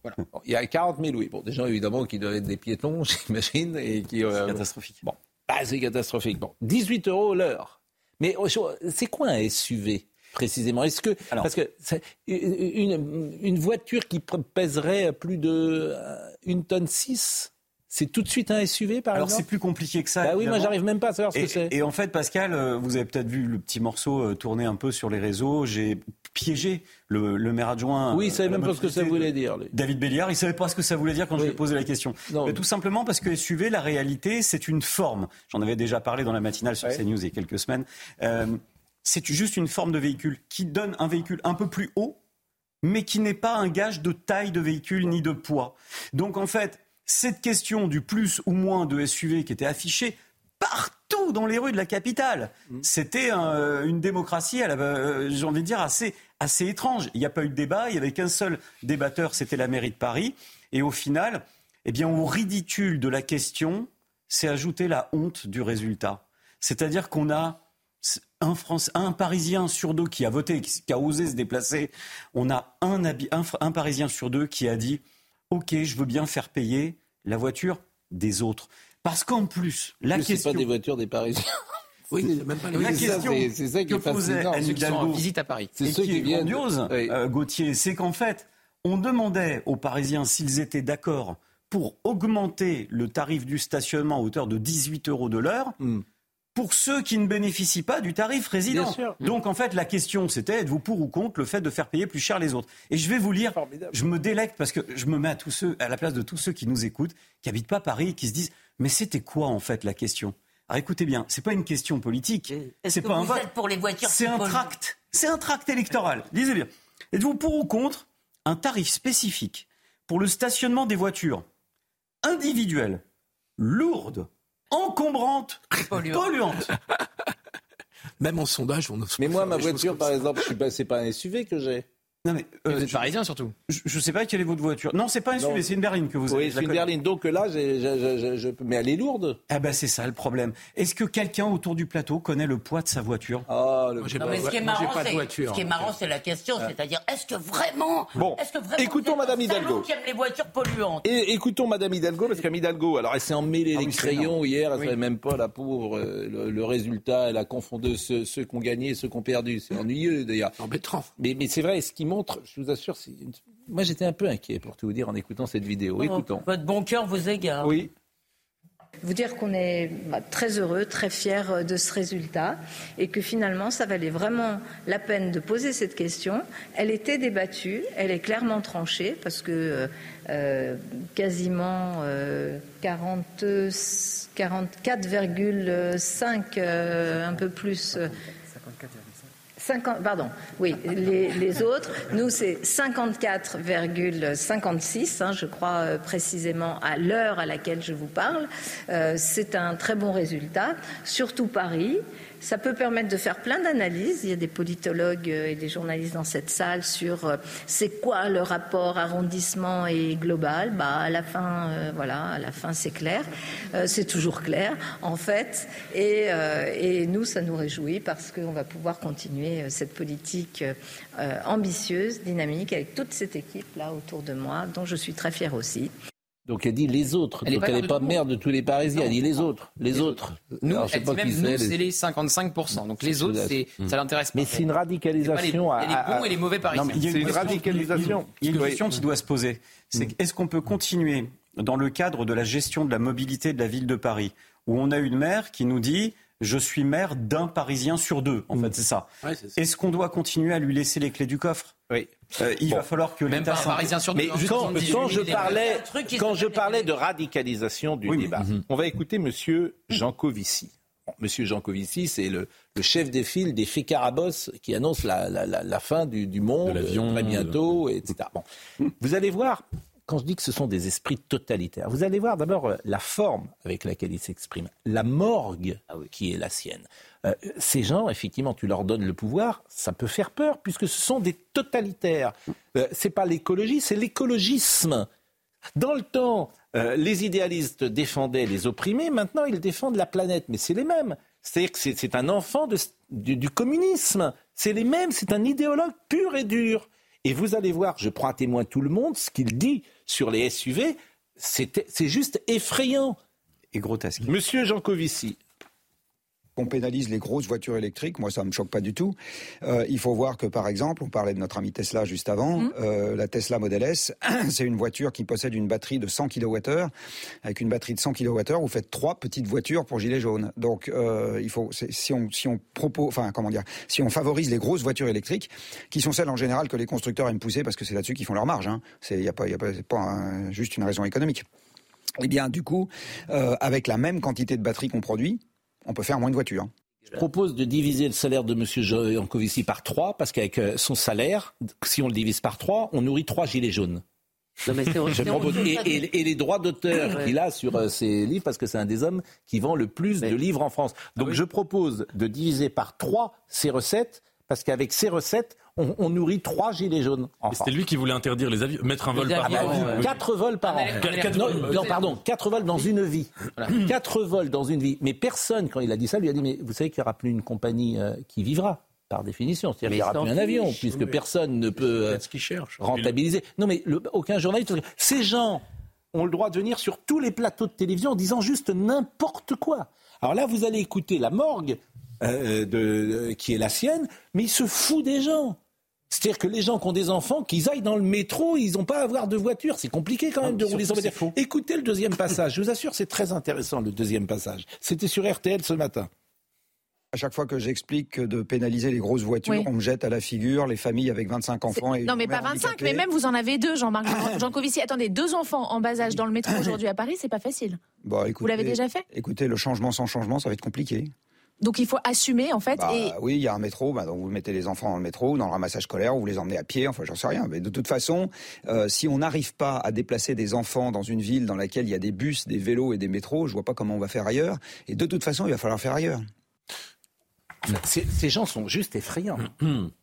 Voilà. il y a 40 000 oui. Bon, des gens évidemment qui doivent être des piétons, j'imagine, et qui. Euh, c'est catastrophique. Bon, bah, c'est catastrophique. Bon, 18 euros l'heure. Mais oh, c'est quoi un SUV précisément? Est-ce que parce que une, une, voiture qui pèserait plus de euh, une tonne 6 c'est tout de suite un SUV, par Alors, exemple c'est plus compliqué que ça. Bah oui, moi, j'arrive même pas à savoir ce que c'est. Et en fait, Pascal, euh, vous avez peut-être vu le petit morceau euh, tourner un peu sur les réseaux. J'ai piégé le, maire adjoint. Oui, il savait même pas ce que ça voulait dire. David Béliard, il savait pas ce que ça voulait dire quand je lui ai posé la question. Mais tout simplement parce que SUV, la réalité, c'est une forme. J'en avais déjà parlé dans la matinale sur CNews il y a quelques semaines. Euh, c'est juste une forme de véhicule qui donne un véhicule un peu plus haut, mais qui n'est pas un gage de taille de véhicule ni de poids. Donc en fait, cette question du plus ou moins de SUV qui était affichée partout dans les rues de la capitale. Mm. C'était une démocratie, euh, j'ai envie de dire, assez, assez étrange. Il n'y a pas eu de débat, il n'y avait qu'un seul débatteur, c'était la mairie de Paris. Et au final, eh bien, au ridicule de la question, c'est ajouter la honte du résultat. C'est-à-dire qu'on a un, un Parisien sur deux qui a voté, qui, a osé se déplacer. On a un, un Parisien sur deux qui a dit OK, je veux bien faire payer la voiture des autres. Parce qu'en plus, la question. C'est pas des voitures des Parisiens. Oui, même pas la question c'est ça, qui que posait Anne Hidalgo, visite à Paris. C'est ce qui, est grandiose, euh, Gauthier, c'est qu'en fait, on demandait aux Parisiens s'ils étaient d'accord pour augmenter le tarif du stationnement à hauteur de 18 euros de l'heure. Hmm pour ceux qui ne bénéficient pas du tarif résident. Donc en fait, la question c'était êtes-vous pour ou contre le fait de faire payer plus cher les autres? Et je vais vous lire, je me délecte parce que je me mets à tous ceux, à la place de tous ceux qui nous écoutent, qui habitent pas Paris, et qui se disent mais c'était quoi en fait la question? Alors écoutez bien, c'est pas une question politique, c'est pas un vote, pour les voitures, c'est un tract, c'est un tract électoral. Lisez bien. Êtes-vous pour ou contre un tarif spécifique pour le stationnement des voitures individuelles, lourdes encombrantes, polluantes. Même en sondage, on Mais moi, ma voiture, par exemple, je suis pas, c'est pas un SUV que j'ai. Non mais euh, vous êtes parisien surtout. Je, ne sais pas quelle est votre voiture. Non, c'est pas un SUV, c'est une berline que vous avez. Oui, c'est une berline. Donc là, je, mais elle est lourde. Ah ben c'est ça le problème. Est-ce que quelqu'un autour du plateau connaît le poids de sa voiture? Ah, le... non, mais ce qui est marrant, c'est, ce qui est marrant, c'est la question, ah. c'est-à-dire, est-ce que vraiment, bon, est-ce que vraiment écoutons Madame Hidalgo. qui aime les voitures polluantes? Et écoutons Madame Hidalgo parce qu'Mme Hidalgo, alors elle s'est emmêlée ah les crayons hier, elle savait même pas la pauvre euh, le, résultat, elle a confondu ceux, ceux qui ont gagné et ceux qui ont perdu. C'est ennuyeux d'ailleurs. Embêtant. Mais, mais c'est vrai, ce qui montre, je vous assure moi, j'étais un peu inquiet, pour tout vous dire, en écoutant cette vidéo. Écoutons. Votre bon cœur vous égare. Oui. Vous dire qu'on est bah, très heureux, très fiers euh, de ce résultat et que finalement, ça valait vraiment la peine de poser cette question. Elle était débattue, elle est clairement tranchée parce que euh, euh, quasiment 44,5, un peu plus. 50, pardon, oui, les, autres. Nous, c'est 54,56, hein, je crois euh, précisément à l'heure à laquelle je vous parle. Euh, c'est un très bon résultat, surtout Paris. Ça peut permettre de faire plein d'analyses. Il y a des politologues euh, et des journalistes dans cette salle sur euh, c'est quoi le rapport arrondissement et global? Bah, à la fin, euh, voilà, à la fin, c'est clair. c'est toujours clair, en fait. Et, et, nous, ça nous réjouit parce qu'on va pouvoir continuer cette politique ambitieuse, dynamique, avec toute cette équipe là autour de moi, dont je suis très fière aussi. Donc elle dit les autres. Elle Donc elle n'est pas mère de tous les Parisiens. elle dit les autres. Les, autres. Nous, Alors, elle dit même nous, c'est les 55%. Donc les autres, ça l'intéresse pas. Mais c'est une radicalisation. Il y a les bons et les mauvais Parisiens. C'est une radicalisation. Il y a une question qui doit se poser. C'est mm. est-ce qu'on peut continuer dans le cadre de la gestion de la mobilité de la ville de Paris, où on a une maire qui nous dit je suis maire d'un Parisien sur deux. En mm. fait, c'est ça. Est-ce qu'on doit continuer à lui laisser les clés du coffre? Oui. Euh, il va falloir que même pas un Parisien sur deux. Mais quand, je parlais, quand je parlais de radicalisation du débat, mhm. on va écouter Monsieur Jancovici. Monsieur Jancovici, c'est le, chef des files des Fécarabos qui annonce la, fin du, monde très bientôt, etc. Vous allez voir, quand je dis que ce sont des esprits totalitaires, vous allez voir d'abord euh, la forme avec laquelle ils s'expriment, la morgue ah qui est la sienne. Euh, ces gens, effectivement, tu leur donnes le pouvoir, ça peut faire peur, puisque ce sont des totalitaires. Euh, c'est pas l'écologie, c'est l'écologisme. Dans le temps, euh, les idéalistes défendaient les opprimés, maintenant ils défendent la planète, mais c'est les mêmes. C'est-à-dire que c'est un enfant du, communisme. C'est les mêmes, c'est un idéologue pur et dur. Et vous allez voir, je prends à témoin tout le monde, ce qu'il dit sur les SUV, c'est juste effrayant. Et grotesque. Monsieur Jancovici, qu'on pénalise les grosses voitures électriques, moi ça me choque pas du tout. Euh, il faut voir que par exemple, on parlait de notre ami Tesla juste avant, mmh. euh, la Tesla Model S, c'est une voiture qui possède une batterie de 100 kWh. Avec une batterie de 100 kWh, vous faites trois petites voitures pour gilets jaunes. Donc euh, il faut, si on si on propose, enfin comment dire, si on favorise les grosses voitures électriques, qui sont celles en général que les constructeurs aiment pousser parce que c'est là-dessus qu'ils font leur marge. Hein. C'est il y a pas il y a pas, pas juste une raison économique. Eh bien, du coup, euh, avec la même quantité de batterie qu'on produit, on peut faire moins de voitures. Je propose de diviser le salaire de M. Jancovici par trois, parce qu'avec euh, son salaire, si on le divise par trois, on nourrit trois gilets jaunes. et, les droits d'auteur qu'il a sur euh, ses livres, parce que c'est un des hommes qui vend le plus de livres en France. Donc ah je propose de diviser par trois ces recettes, parce qu'avec ces recettes, on, nourrit trois gilets jaunes. C'était lui qui voulait interdire les avions, mettre un vol par an. Quatre vols par an. non, pardon, quatre vols dans une vie. Quatre vols dans une vie. Mais personne, quand il a dit ça, lui a dit mais vous savez qu'il n'y aura plus une compagnie euh, qui vivra par définition. C'est-à-dire qu'il n'y aura plus un avion, puisque personne ne peut euh, rentabiliser. Non, mais aucun journaliste. Ces gens ont le droit de venir sur tous les plateaux de télévision en disant juste n'importe quoi. Alors là, vous allez écouter la morgue euh, de, qui est la sienne, mais il se fout des gens. C'est-à-dire que les gens qui ont des enfants, qu'ils aillent dans le métro, ils n'ont pas à avoir de voiture. C'est compliqué quand même de rouler sans voiture. Écoutez le deuxième passage. Je vous assure, c'est très intéressant le deuxième passage. C'était sur RTL ce matin. À chaque fois que j'explique que de pénaliser les grosses voitures, on me jette à la figure les familles avec 25 enfants. Et non, mais pas 25, mais même vous en avez deux, Jean-Marc Jancovici. Attendez, deux enfants en bas âge dans le métro aujourd'hui à Paris, c'est pas facile. Bah, vous l'avez déjà fait? Écoutez, le changement sans changement, ça va être compliqué. Donc il faut assumer en fait. Bah, et... Oui, il y a un métro, bah, donc vous mettez les enfants dans le métro, dans le ramassage scolaire, ou vous les emmenez à pied, enfin j'en sais rien. Mais de toute façon, euh, si on n'arrive pas à déplacer des enfants dans une ville dans laquelle il y a des bus, des vélos et des métros, je vois pas comment on va faire ailleurs. Et de toute façon, il va falloir faire ailleurs. Ces gens sont juste effrayants.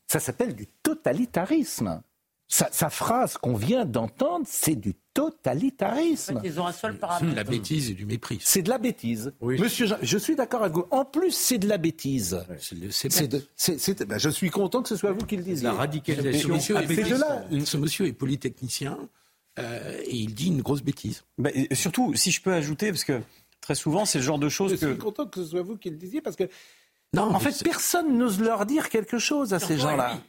Ça s'appelle du totalitarisme. Sa, phrase qu'on vient d'entendre, c'est du totalitarisme. ils ont un seul paramètre. C'est de la bêtise et du mépris. C'est de la bêtise. Monsieur, je suis d'accord avec vous. En plus, c'est de la bêtise. Ben, je suis content que ce soit vous qui le disiez. La radicalisation. Ce monsieur, est, ce monsieur est polytechnicien euh, et il dit une grosse bêtise. Ben, surtout, si je peux ajouter, parce que très souvent, c'est le genre de choses que. Je suis content que ce soit vous qui le disiez parce que. Non, en fait, personne n'ose leur dire quelque chose à ces gens-là.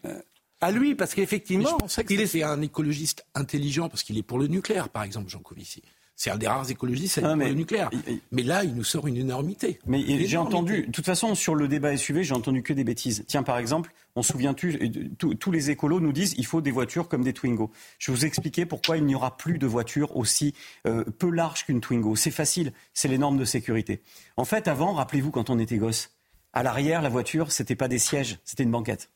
À lui, parce qu'effectivement. Que est un écologiste intelligent, parce qu'il est pour le nucléaire, par exemple, Jean Covici. C'est un des rares écologistes à être pour le nucléaire. Mais là, il nous sort une énormité. Mais j'ai entendu, de toute façon, sur le débat SUV, j'ai entendu que des bêtises. Tiens, par exemple, on se souvient-tu, tous les écolos nous disent il faut des voitures comme des Twingo. Je vais vous expliquer pourquoi il n'y aura plus de voitures aussi euh, peu larges qu'une Twingo. C'est facile, c'est les normes de sécurité. En fait, avant, rappelez-vous, quand on était gosse, à l'arrière, la voiture, c'était pas des sièges, c'était une banquette.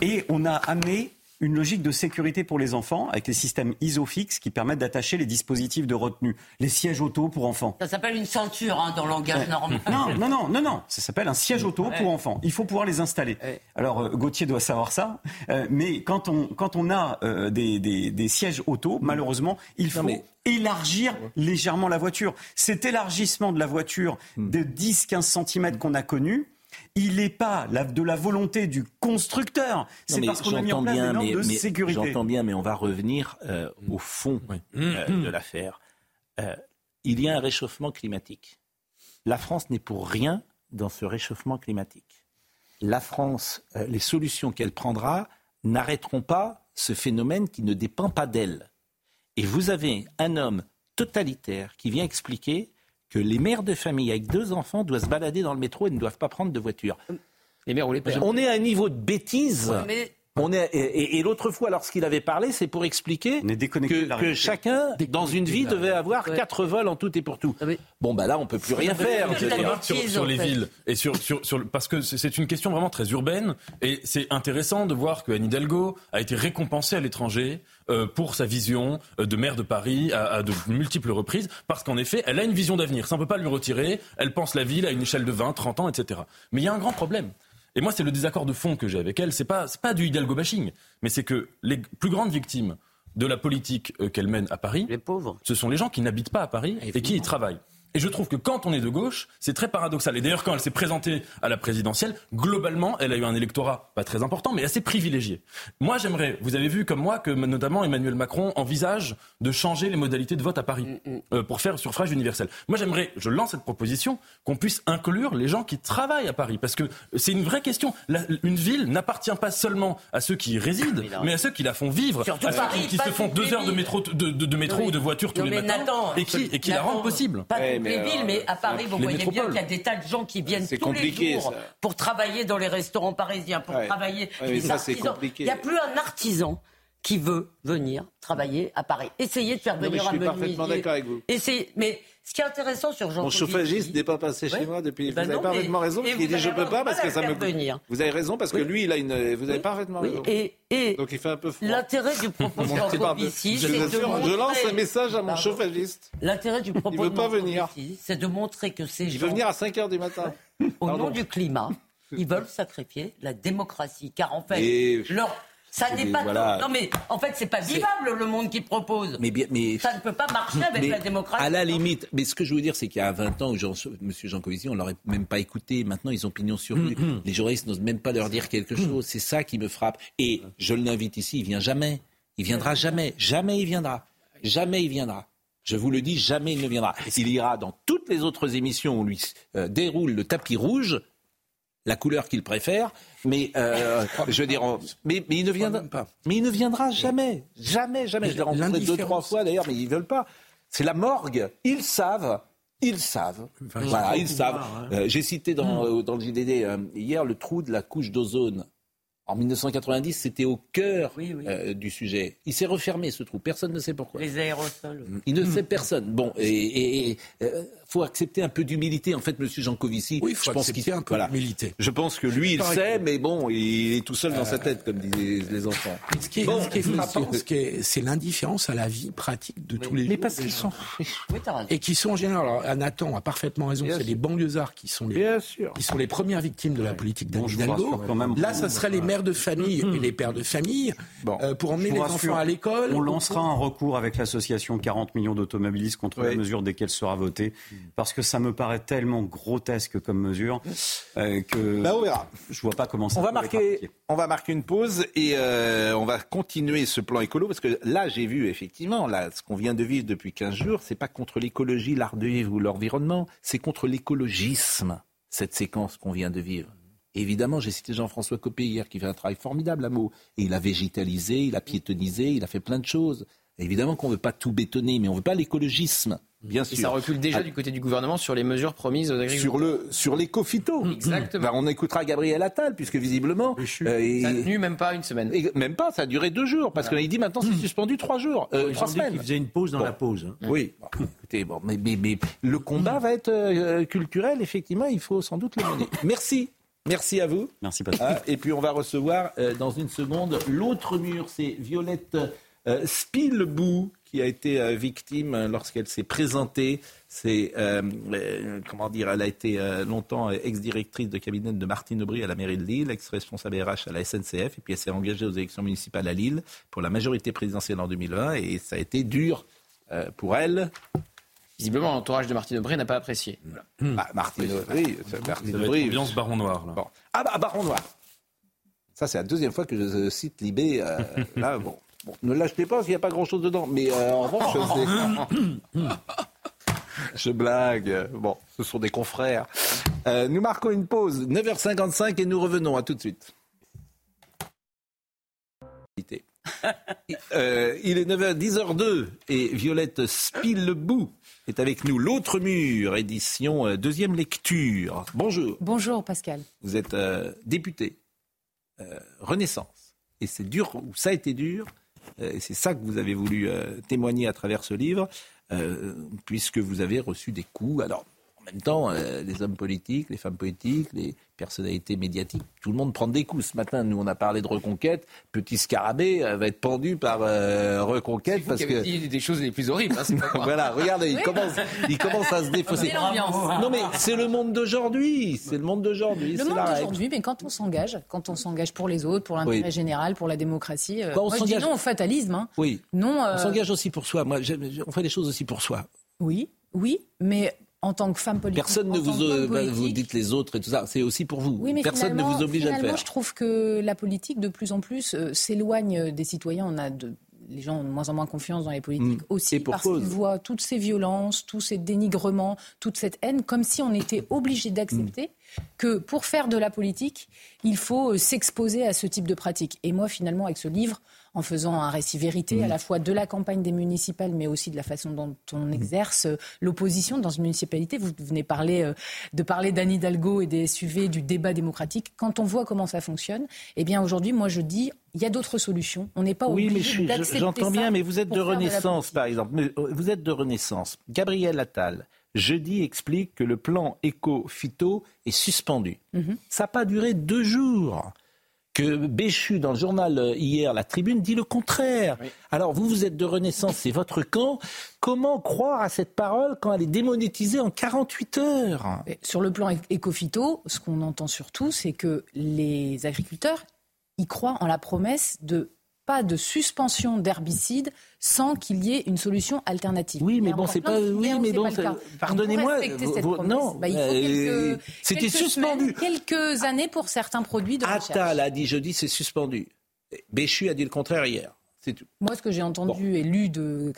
Et on a amené une logique de sécurité pour les enfants avec les systèmes ISOFIX qui permettent d'attacher les dispositifs de retenue, les sièges auto pour enfants. Ça s'appelle une ceinture hein, dans le langage normal. Non, non, non, non, non. Ça s'appelle un siège auto pour enfants. Il faut pouvoir les installer. Alors euh, Gauthier doit savoir ça, euh, mais quand on quand on a euh, des, des, des, sièges auto, malheureusement, il faut élargir légèrement la voiture. Cet élargissement de la voiture hmm. de 10-15 cm qu'on a connu, il n'est pas de la volonté du constructeur. C'est parce qu'on a mis en place des normes de sécurité. J'entends bien, mais on va revenir euh, au fond euh, de l'affaire. Euh, il y a un réchauffement climatique. La France n'est pour rien dans ce réchauffement climatique. La France, les solutions qu'elle prendra n'arrêteront pas ce phénomène qui ne dépend pas d'elle. Et vous avez un homme totalitaire qui vient expliquer que les mères de famille avec deux enfants doivent se balader dans le métro et ne doivent pas prendre de voiture. Les mères ou les pères. On est à un niveau de bêtise. On est, et, l'autre fois, lorsqu'il avait parlé, c'est pour expliquer que, chacun, dans une vie, devait avoir quatre vols en tout et pour tout. Ah bon, bah là, on peut plus rien faire. Sur, sur, les villes et sur, sur, parce que c'est une question vraiment très urbaine et c'est intéressant de voir que Anne Hidalgo a été récompensée à l'étranger euh, pour sa vision euh, de maire de Paris à, de multiples reprises parce qu'en effet, elle a une vision d'avenir. Ça, on peut pas lui retirer. Elle pense la ville à une échelle de 20, 30 ans, etc. Mais il y a un grand problème. Et moi, c'est le désaccord de fond que j'ai avec elle. C'est pas, pas du Hidalgo bashing, mais c'est que les plus grandes victimes de la politique euh, qu'elle mène à Paris, les pauvres. ce sont les gens qui n'habitent pas à Paris et qui y travaillent. Et je trouve que quand on est de gauche, c'est très paradoxal. Et d'ailleurs, quand elle s'est présentée à la présidentielle, globalement, elle a eu un électorat pas très important, mais assez privilégié. Moi, j'aimerais, vous avez vu comme moi que notamment Emmanuel Macron envisage de changer les modalités de vote à Paris mm, mm. euh, pour faire suffrage universel. Moi, j'aimerais, je lance cette proposition, qu'on puisse inclure les gens qui travaillent à Paris, parce que c'est une vraie question. une ville n'appartient pas seulement à ceux qui y résident, mais à ceux qui la font vivre, à ceux qui, se font deux heures de métro, de, métro ou de voiture tous les matins, et qui, et qui la rendent possible les villes, mais à Paris, vous voyez bien qu'il y a des tas de gens qui viennent tous les jours pour travailler dans les restaurants parisiens, pour travailler. ça, c'est compliqué. Il n'y a plus un artisan qui veut venir travailler à Paris. Essayez de faire venir un Je suis parfaitement d'accord avec vous. Essayez, mais ce qui est intéressant sur Jean Mon chauffagiste n'est pas passé chez moi depuis. Ben vous avez parfaitement raison. Il dit je peux pas parce que ça me. Venir. Vous avez raison parce que lui, il a une. Vous avez parfaitement raison. Et, Donc il fait un peu froid. L'intérêt du propos de Jancovici, c'est de montrer... Je lance un message à mon chauffagiste. L'intérêt du propos il veut pas venir. c'est de montrer que ces gens. Il veut venir à 5 heures du matin. Au nom du climat, ils veulent sacrifier la démocratie, car en fait, leur ça n'est pas Non mais en fait c'est pas vivable le monde. Mais, mais ça ne peut pas marcher avec la démocratie. À la limite, mais ce que je veux dire c'est qu'il y a 20 ans, Jean, M. Jancovici, on l'aurait même pas écouté. Maintenant ils ont pignon sur rue. Mm-hmm. Les journalistes n'osent même pas leur dire quelque mm-hmm. chose. C'est ça qui me frappe. Et je l'invite ici, il vient jamais. Il viendra jamais. Jamais il viendra. Jamais il viendra. Je vous le dis, jamais il ne viendra. Il ira dans toutes les autres émissions où on lui euh, déroule le tapis rouge la couleur qu'il préfère, mais euh, je veux dire, mais, il ne viendra pas. Mais il ne viendra jamais, jamais, jamais. Je l'ai rencontré deux trois fois d'ailleurs, mais ils veulent pas. C'est la morgue. Ils savent. Ils savent. voilà, ils savent. Hein. Euh, j'ai cité dans, hmm. euh, dans le JDD hier le trou de la couche d'ozone En 1990, c'était au cœur euh, du sujet. Il s'est refermé ce trou. Personne ne sait pourquoi. Les aérosols. Il ne sait personne. Bon, et, euh, faut accepter un peu d'humilité. En fait, Monsieur Jancovici, oui, faut je pense qu'il un peu d'humilité. Je pense que lui, il sait, mais bon, il est tout seul dans sa tête, comme disent les enfants. Ce qui est, bon, ce qui est frappant, c'est l'indifférence à la vie pratique de tous les mais jours. Mais parce qu'ils sont et qui sont en général. Alors, Nathan a parfaitement raison. C'est les banlieusards qui sont les qui sont les premières victimes de la politique d'Anne Hidalgo. Là, ça serait les mères de famille et les pères de famille euh, pour emmener les enfants à l'école. On lancera un recours avec l'association 40 millions d'automobilistes contre la mesure dès qu'elle sera votée parce que ça me paraît tellement grotesque comme mesure euh, que bah, on verra. je vois pas comment ça on va marquer on va marquer une pause et euh, on va continuer ce plan écolo parce que là j'ai vu effectivement là ce qu'on vient de vivre depuis 15 jours c'est pas contre l'écologie l'art de vivre ou l'environnement c'est contre l'écologisme cette séquence qu'on vient de vivre évidemment, j'ai cité Jean-François Copé hier qui fait un travail formidable à mots. Et il a végétalisé, il a piétonisé, il a fait plein de choses. Évidemment qu'on ne veut pas tout bétonner, mais on ne veut pas l'écologisme. Bien sûr. Et ça recule déjà ah. du côté du gouvernement sur les mesures promises aux agriculteurs. Sur le sur l'éco-phyto. Mmh. Exactement. Bah, on écoutera Gabriel Attal puisque visiblement euh, ça a tenu même pas une semaine. même pas, ça a duré deux jours parce qu'il dit maintenant c'est mmh. suspendu trois jours, euh, trois semaines. Il faisait une pause dans la pause. Hein. Oui. écoutez, bon, mais, mais, le combat va être euh, culturel. Effectivement, il faut sans doute le mener. Merci. Merci à vous. Merci Patrick. Ah, et puis on va recevoir dans une seconde l'autre mur, c'est Violette Spilbou qui a été euh, victime euh, lorsqu'elle s'est présentée. C'est euh, comment dire, elle a été longtemps ex-directrice de cabinet de Martine Aubry à la mairie de Lille, ex-responsable RH à la SNCF, et puis elle s'est engagée aux élections municipales à Lille pour la majorité présidentielle en 2020, et ça a été dur pour elle. Visiblement, l'entourage de Martine Aubry n'a pas apprécié. Bah, Martine Aubry, Martine Aubry. Ambiance Baron Noir. Là. Ah bah Baron Noir. Ça, c'est la deuxième fois que je cite Libé. là, bon ne l'achetez pas parce qu'il n'y a pas grand-chose dedans. Mais euh, en revanche, je blague. Bon, ce sont des confrères. Euh, nous marquons une pause, 9h55, et nous revenons. À tout de suite. Euh, il est 9h, 10h02 et Violette Spillebou est avec nous. L'autre mur, édition deuxième lecture. Bonjour. Bonjour Pascal. Vous êtes député Renaissance et c'est dur, ou ça a été dur, euh, et c'est ça que vous avez voulu euh, témoigner à travers ce livre, euh, puisque vous avez reçu des coups. Alors, en même temps, les hommes politiques, les femmes politiques, les personnalités médiatiques, tout le monde prend des coups. Ce matin, nous, on a parlé de Reconquête. Petit Scarabée va être pendu par Reconquête parce que dit des choses les plus horribles. Hein, voilà, regardez, il commence, il commence à se défausser. Non, mais c'est le monde d'aujourd'hui. C'est le monde d'aujourd'hui. Le monde d'aujourd'hui, mais quand on s'engage, quand on s'engage pour les autres, pour l'intérêt général, pour la démocratie, euh, on moi, je dis non au fatalisme. Hein. Oui. Non. On s'engage aussi pour soi. Moi, on fait les choses aussi pour soi. Oui, oui, mais en tant que femme politique. Personne ne vous, euh, bah, vous dites les autres et tout ça. C'est aussi pour vous. Oui, mais Personne ne vous oblige à le faire. Je trouve que la politique, de plus en plus, euh, s'éloigne des citoyens. On a de, les gens ont de moins en moins confiance dans les politiques mmh. aussi parce qu'ils voient toutes ces violences, tous ces dénigrements, toute cette haine, comme si on était obligé d'accepter mmh. que pour faire de la politique, il faut euh, s'exposer à ce type de pratique. Et moi, finalement, avec ce livre, en faisant un récit vérité à la fois de la campagne des municipales, mais aussi de la façon dont on exerce euh, l'opposition dans une municipalité. Vous venez parler, euh, de parler d'Anne Hidalgo et des SUV, du débat démocratique. Quand on voit comment ça fonctionne, eh bien aujourd'hui, moi je dis, il y a d'autres solutions. On n'est pas oui, obligé mais j'entends bien, mais vous êtes de Renaissance, par exemple. Euh, vous êtes de Renaissance. Gabriel Attal, jeudi, explique que le plan éco-phyto est suspendu. Mm-hmm. Ça n'a pas duré deux jours que Béchu, dans le journal euh, hier, La Tribune, dit le contraire. Alors, vous, vous êtes de Renaissance, c'est votre camp. Comment croire à cette parole quand elle est démonétisée en 48 heures? Sur le plan éco-phyto, ce qu'on entend surtout, c'est que les agriculteurs y croient en la promesse de pas de suspension d'herbicides sans qu'il y ait une solution alternative. Oui, mais bon, c'est pas. Oui, mais bon, pardonnez-moi. Non, bah, c'était suspendu. quelques années pour certains produits de Attal a dit jeudi, c'est suspendu. Béchu a dit le contraire hier. Moi, ce que j'ai entendu et lu de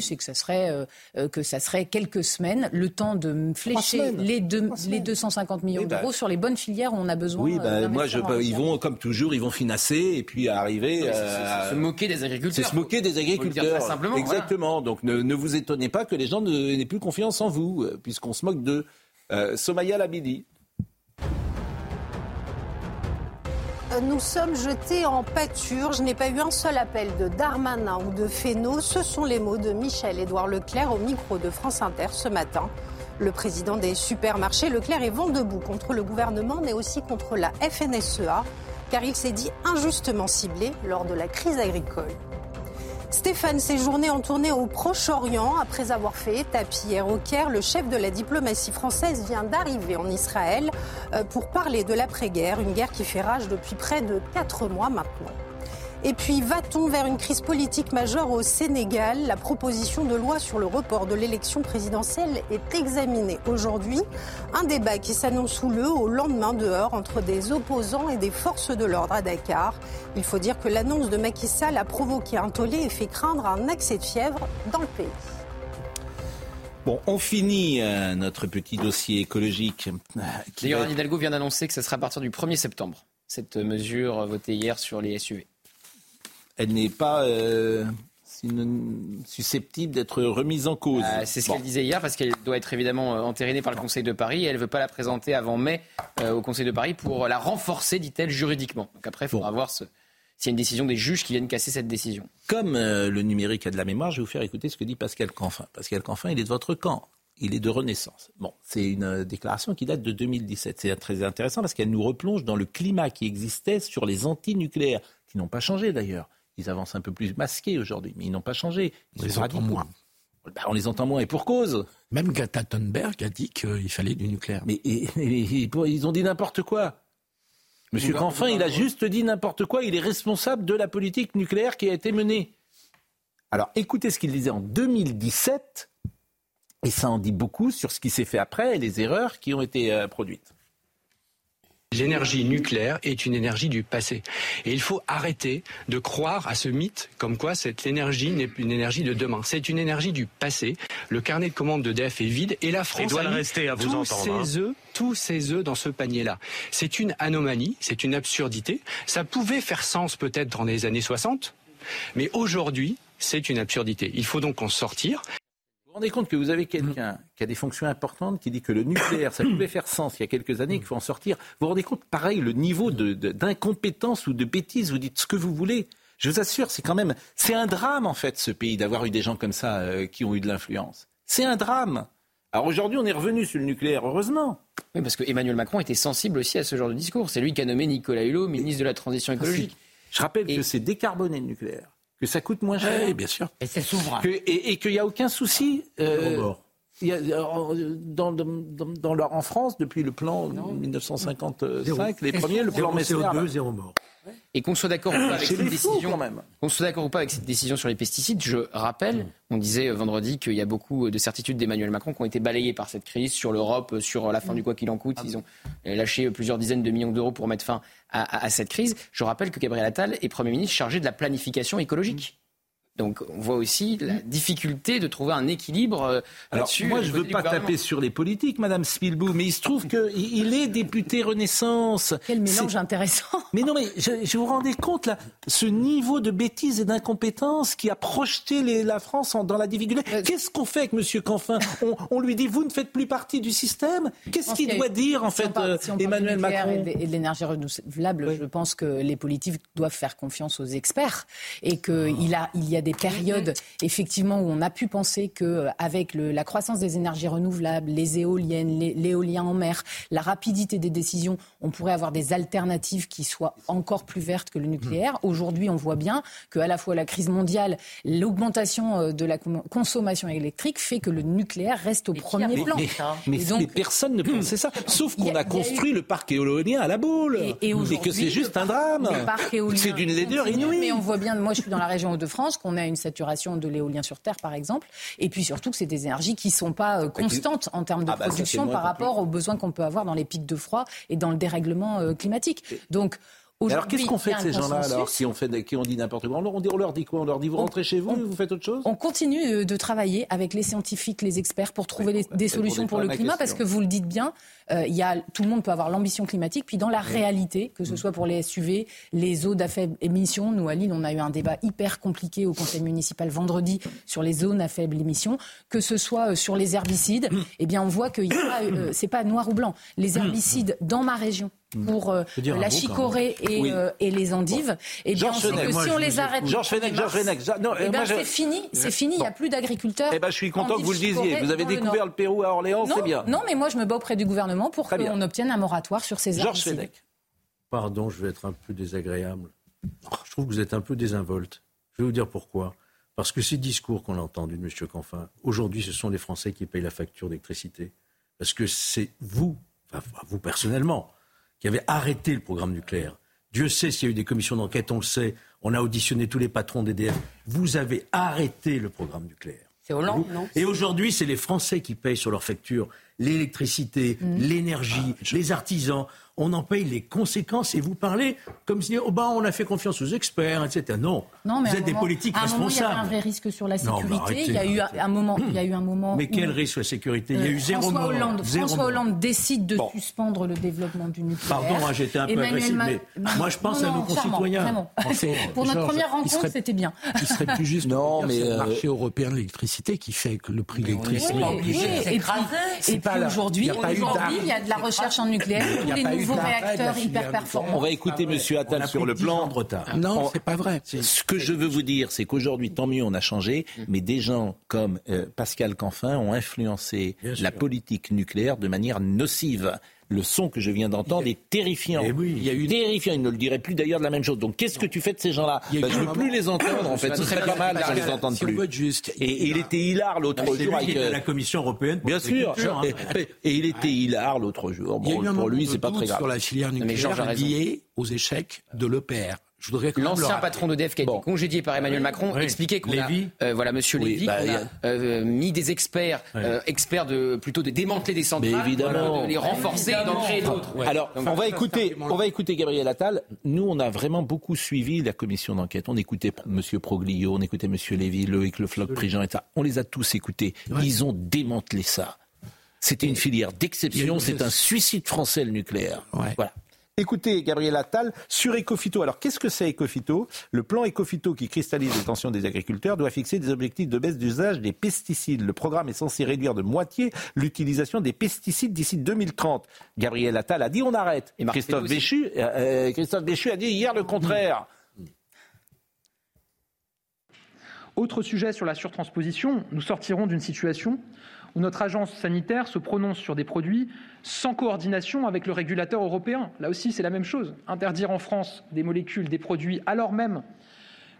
c'est que ça serait euh, euh, que ça serait quelques semaines, le temps de flécher les, deux, les 250 millions eh ben, d'euros sur les bonnes filières où on a besoin. Oui, ben, moi, je, ils vont comme toujours, ils vont financer et puis arriver à se moquer des agriculteurs. C'est se moquer des agriculteurs. Simplement, Exactement. Donc ne, vous étonnez pas que les gens n'aient plus confiance en vous, euh, puisqu'on se moque de Somaya Labidi. Nous sommes jetés en pâture. Je n'ai pas eu un seul appel de Darmanin ou de Fesneau. Ce sont les mots de Michel-Édouard Leclerc au micro de France Inter ce matin. Le président des supermarchés, Leclerc, est vent debout contre le gouvernement, mais aussi contre la FNSEA, car il s'est dit injustement ciblé lors de la crise agricole. Stéphane séjournait en tournée au Proche-Orient après avoir fait étape hier au Caire. Le chef de la diplomatie française vient d'arriver en Israël euh, pour parler de l'après-guerre, une guerre qui fait rage depuis près de quatre mois maintenant. Et puis, va-t-on vers une crise politique majeure au Sénégal? La proposition de loi sur le report de l'élection présidentielle est examinée aujourd'hui. Un débat qui s'annonce houleux au lendemain de heures entre des opposants et des forces de l'ordre à Dakar. Il faut dire que l'annonce de Macky Sall a provoqué un tollé et fait craindre un accès de fièvre dans le pays. Bon, on finit euh, notre petit dossier écologique. Euh, D'ailleurs, Anne Hidalgo vient d'annoncer que ce sera à partir du 1er septembre, cette mesure votée hier sur les SUV elle n'est pas euh, susceptible d'être remise en cause. Euh, c'est ce qu'elle disait hier, parce qu'elle doit être évidemment euh, entérinée par le Conseil de Paris et elle ne veut pas la présenter avant mai au Conseil de Paris pour la renforcer, dit-elle, juridiquement. Donc après, il faudra voir s'il y a une décision des juges qui viennent casser cette décision. Comme le numérique a de la mémoire, je vais vous faire écouter ce que dit Pascal Canfin. Pascal Canfin, il est de votre camp. Il est de Renaissance. Bon, c'est une déclaration qui date de 2017. C'est très intéressant parce qu'elle nous replonge dans le climat qui existait sur les antinucléaires, qui n'ont pas changé d'ailleurs. Ils avancent un peu plus masqués aujourd'hui, mais ils n'ont pas changé. Ils on les entend moins. Bah, on les entend moins, et pour cause. Même Greta Thunberg a dit qu'il fallait du nucléaire. Mais ils ont dit n'importe quoi. Monsieur Canfin, il a juste dit n'importe quoi. Il est responsable de la politique nucléaire qui a été menée. Alors écoutez ce qu'il disait en 2017, et ça en dit beaucoup sur ce qui s'est fait après et les erreurs qui ont été euh, produites. L'énergie nucléaire est une énergie du passé. Et il faut arrêter de croire à ce mythe comme quoi cette énergie n'est plus une énergie de demain. C'est une énergie du passé. Le carnet de commandes d'EDF est vide et la France doit a rester à vous tous entendre, ses hein. tous ses œufs dans ce panier-là. C'est une anomalie, c'est une absurdité. Ça pouvait faire sens peut-être dans les années 60, mais aujourd'hui, c'est une absurdité. Il faut donc en sortir. Vous vous rendez compte que vous avez quelqu'un qui a des fonctions importantes, qui dit que le nucléaire, ça pouvait faire sens il y a quelques années, qu'il faut en sortir. Vous vous rendez compte, pareil, le niveau d'incompétence ou de bêtise, vous dites ce que vous voulez. Je vous assure, c'est quand même, c'est un drame en fait, ce pays, d'avoir eu des gens comme ça euh, qui ont eu de l'influence. C'est un drame. Alors aujourd'hui, on est revenu sur le nucléaire, heureusement. Oui, parce que Emmanuel Macron était sensible aussi à ce genre de discours. C'est lui qui a nommé Nicolas Hulot ministre de la Transition écologique. Je rappelle que c'est décarboner le nucléaire que ça coûte moins cher. Oui, bien sûr. Et c'est souverain. et, qu'il n'y a aucun souci. Euh, il y a, dans, dans, leur, en France, depuis le plan 1955, les premiers, le plan mort. Et qu'on soit d'accord ou pas avec cette décision, qu'on soit d'accord ou pas avec cette décision sur les pesticides, je rappelle, on disait vendredi qu'il y a beaucoup de certitudes d'Emmanuel Macron qui ont été balayées par cette crise sur l'Europe, sur la fin du quoi qu'il en coûte. Ils ont lâché plusieurs dizaines de millions d'euros pour mettre fin à, à, cette crise. Je rappelle que Gabriel Attal est Premier ministre chargé de la planification écologique. Donc on voit aussi la difficulté de trouver un équilibre euh, là-dessus. Moi, je ne veux pas taper sur les politiques, Madame Spilbou, mais il se trouve qu'il est député Renaissance. Quel mélange intéressant. Mais non, mais je, vous rendez compte, là, ce niveau de bêtise et d'incompétence qui a projeté les, la France dans la difficulté. Euh, Qu'est-ce qu'on fait avec Monsieur Canfin? On, lui dit, vous ne faites plus partie du système? Qu'est-ce qu'il doit dire, en fait, euh, Emmanuel Macron? Et de, l'énergie renouvelable, je pense que les politiques doivent faire confiance aux experts et qu'il a, il y a des périodes effectivement où on a pu penser que euh, la croissance des énergies renouvelables, les éoliennes, l'éolien en mer, la rapidité des décisions, on pourrait avoir des alternatives qui soient encore plus vertes que le nucléaire. Aujourd'hui, on voit bien que à la fois la crise mondiale, l'augmentation euh, de la consommation électrique fait que le nucléaire reste au premier plan. Mais, personne ne pensait ça, sauf qu'on a, construit le parc éolien à la boule et, que c'est juste un drame. C'est d'une laideur inouïe. Mais on voit bien, moi je suis dans la région Hauts-de-France, qu'on a une saturation de l'éolien sur Terre, par exemple. Et puis surtout que c'est des énergies qui ne sont pas euh, constantes en termes de ah bah, production par rapport aux besoins qu'on peut avoir dans les pics de froid et dans le dérèglement euh, climatique. Donc, alors qu'est-ce qu'on fait de ces gens-là alors qui ont, fait, qui ont dit n'importe quoi? On leur, on leur dit quoi? On leur dit vous rentrez chez vous, vous faites autre chose? On continue euh, de travailler avec les scientifiques, les experts pour trouver des solutions pour, le climat parce que vous le dites bien, euh, y a, tout le monde peut avoir l'ambition climatique, puis dans la réalité, que ce mm. soit pour les SUV, les eaux à faible émission, nous à Lille on a eu un débat hyper compliqué au conseil municipal vendredi sur les zones à faible émission, que ce soit euh, sur les herbicides, mm. eh bien on voit que ce n'est pas noir ou blanc. Les mm. herbicides dans ma région. Pour euh, la chicorée et, euh, et, les endives, et eh bien on sait que si on les arrête, Georges Fenech, Georges Fenech, non, eh ben, c'est fini, c'est fini, il n'y a plus d'agriculteurs. Eh ben, je suis content que vous le disiez. Vous avez découvert le, Pérou à Orléans, c'est bien. Non, mais moi je me bats auprès du gouvernement pour qu'on obtienne un moratoire sur ces Georges Fenech. Pardon, je vais être un peu désagréable. Je trouve que vous êtes un peu désinvolte. Je vais vous dire pourquoi. Parce que ces discours qu'on a entendus de M. Canfin, aujourd'hui, ce sont les Français qui payent la facture d'électricité. Parce que c'est vous, enfin, vous personnellement, qui avez arrêté le programme nucléaire. Dieu sait s'il y a eu des commissions d'enquête, on le sait. On a auditionné tous les patrons d'EDF. Vous avez arrêté le programme nucléaire. C'est Hollande, non? Et aujourd'hui, c'est les Français qui payent sur leurs factures l'électricité, mmh. l'énergie, ah, les artisans on en paye les conséquences et vous parlez comme si oh ben, on a fait confiance aux experts, etc. Non, non vous êtes des politiques responsables. il y a un vrai risque sur la sécurité. il y a eu un moment, il y a eu un moment. Mais quel risque sur la sécurité Il y a eu zéro François Hollande, François Hollande décide de suspendre le développement du nucléaire. Pardon, hein, j'étais un peu agressif, mais moi je pense à nos concitoyens. Pour notre première rencontre, c'était bien. Il serait plus juste non, mais le marché européen de l'électricité qui fait que le prix de l'électricité. Et aujourd'hui, il y a de la recherche en nucléaire. Tous les nouveaux réacteurs hyper performants. On va écouter M. Attal sur le plan. Non, c'est pas vrai. Ce que je veux vous dire, c'est qu'aujourd'hui, tant mieux, on a changé, mais des gens comme euh, Pascal Canfin ont influencé la politique nucléaire de manière nocive le son que je viens d'entendre est terrifiant. Eh oui, il y a eu terrifiant. Il ne le dirait plus d'ailleurs de la même chose. Donc qu'est-ce que tu fais de ces gens-là bah, Je ne veux plus les entendre en fait. Ce serait pas mal qu'on les entende plus. Et, il était hilar l'autre jour avec la Commission européenne. Bien sûr. Hein. Et, il était hilar l'autre jour. Bon, pour lui, c'est pas très grave. Sur la filière nucléaire liée aux échecs de l'EPR. L'ancien patron d'EDF qui a été congédié par Emmanuel Macron expliquait qu'on a, euh, voilà, Monsieur Lévy, bah, a euh, mis des experts, euh, experts de plutôt de démanteler des centrales, évidemment. de les renforcer et d'en créer d'autres. Alors, on va écouter, on va écouter Gabriel Attal. Nous, on a vraiment beaucoup suivi la commission d'enquête. On écoutait Monsieur Proglio, on écoutait Monsieur Lévy, Loïc Le Floch, Prigent, etc. On les a tous écoutés. Ils ont démantelé ça. C'était une filière d'exception. C'est un suicide français le nucléaire. Voilà. Écoutez, Gabriel Attal, sur Ecofito. Alors, qu'est-ce que c'est Ecofito? Le plan Ecofito qui cristallise les tensions des agriculteurs doit fixer des objectifs de baisse d'usage des pesticides. Le programme est censé réduire de moitié l'utilisation des pesticides d'ici 2030. Gabriel Attal a dit on arrête. Et Christophe Béchu, euh, euh, Christophe Béchu a dit hier le contraire. Autre sujet sur la surtransposition, nous sortirons d'une situation où notre agence sanitaire se prononce sur des produits sans coordination avec le régulateur européen. Là aussi, c'est la même chose. Interdire en France des molécules, des produits, alors même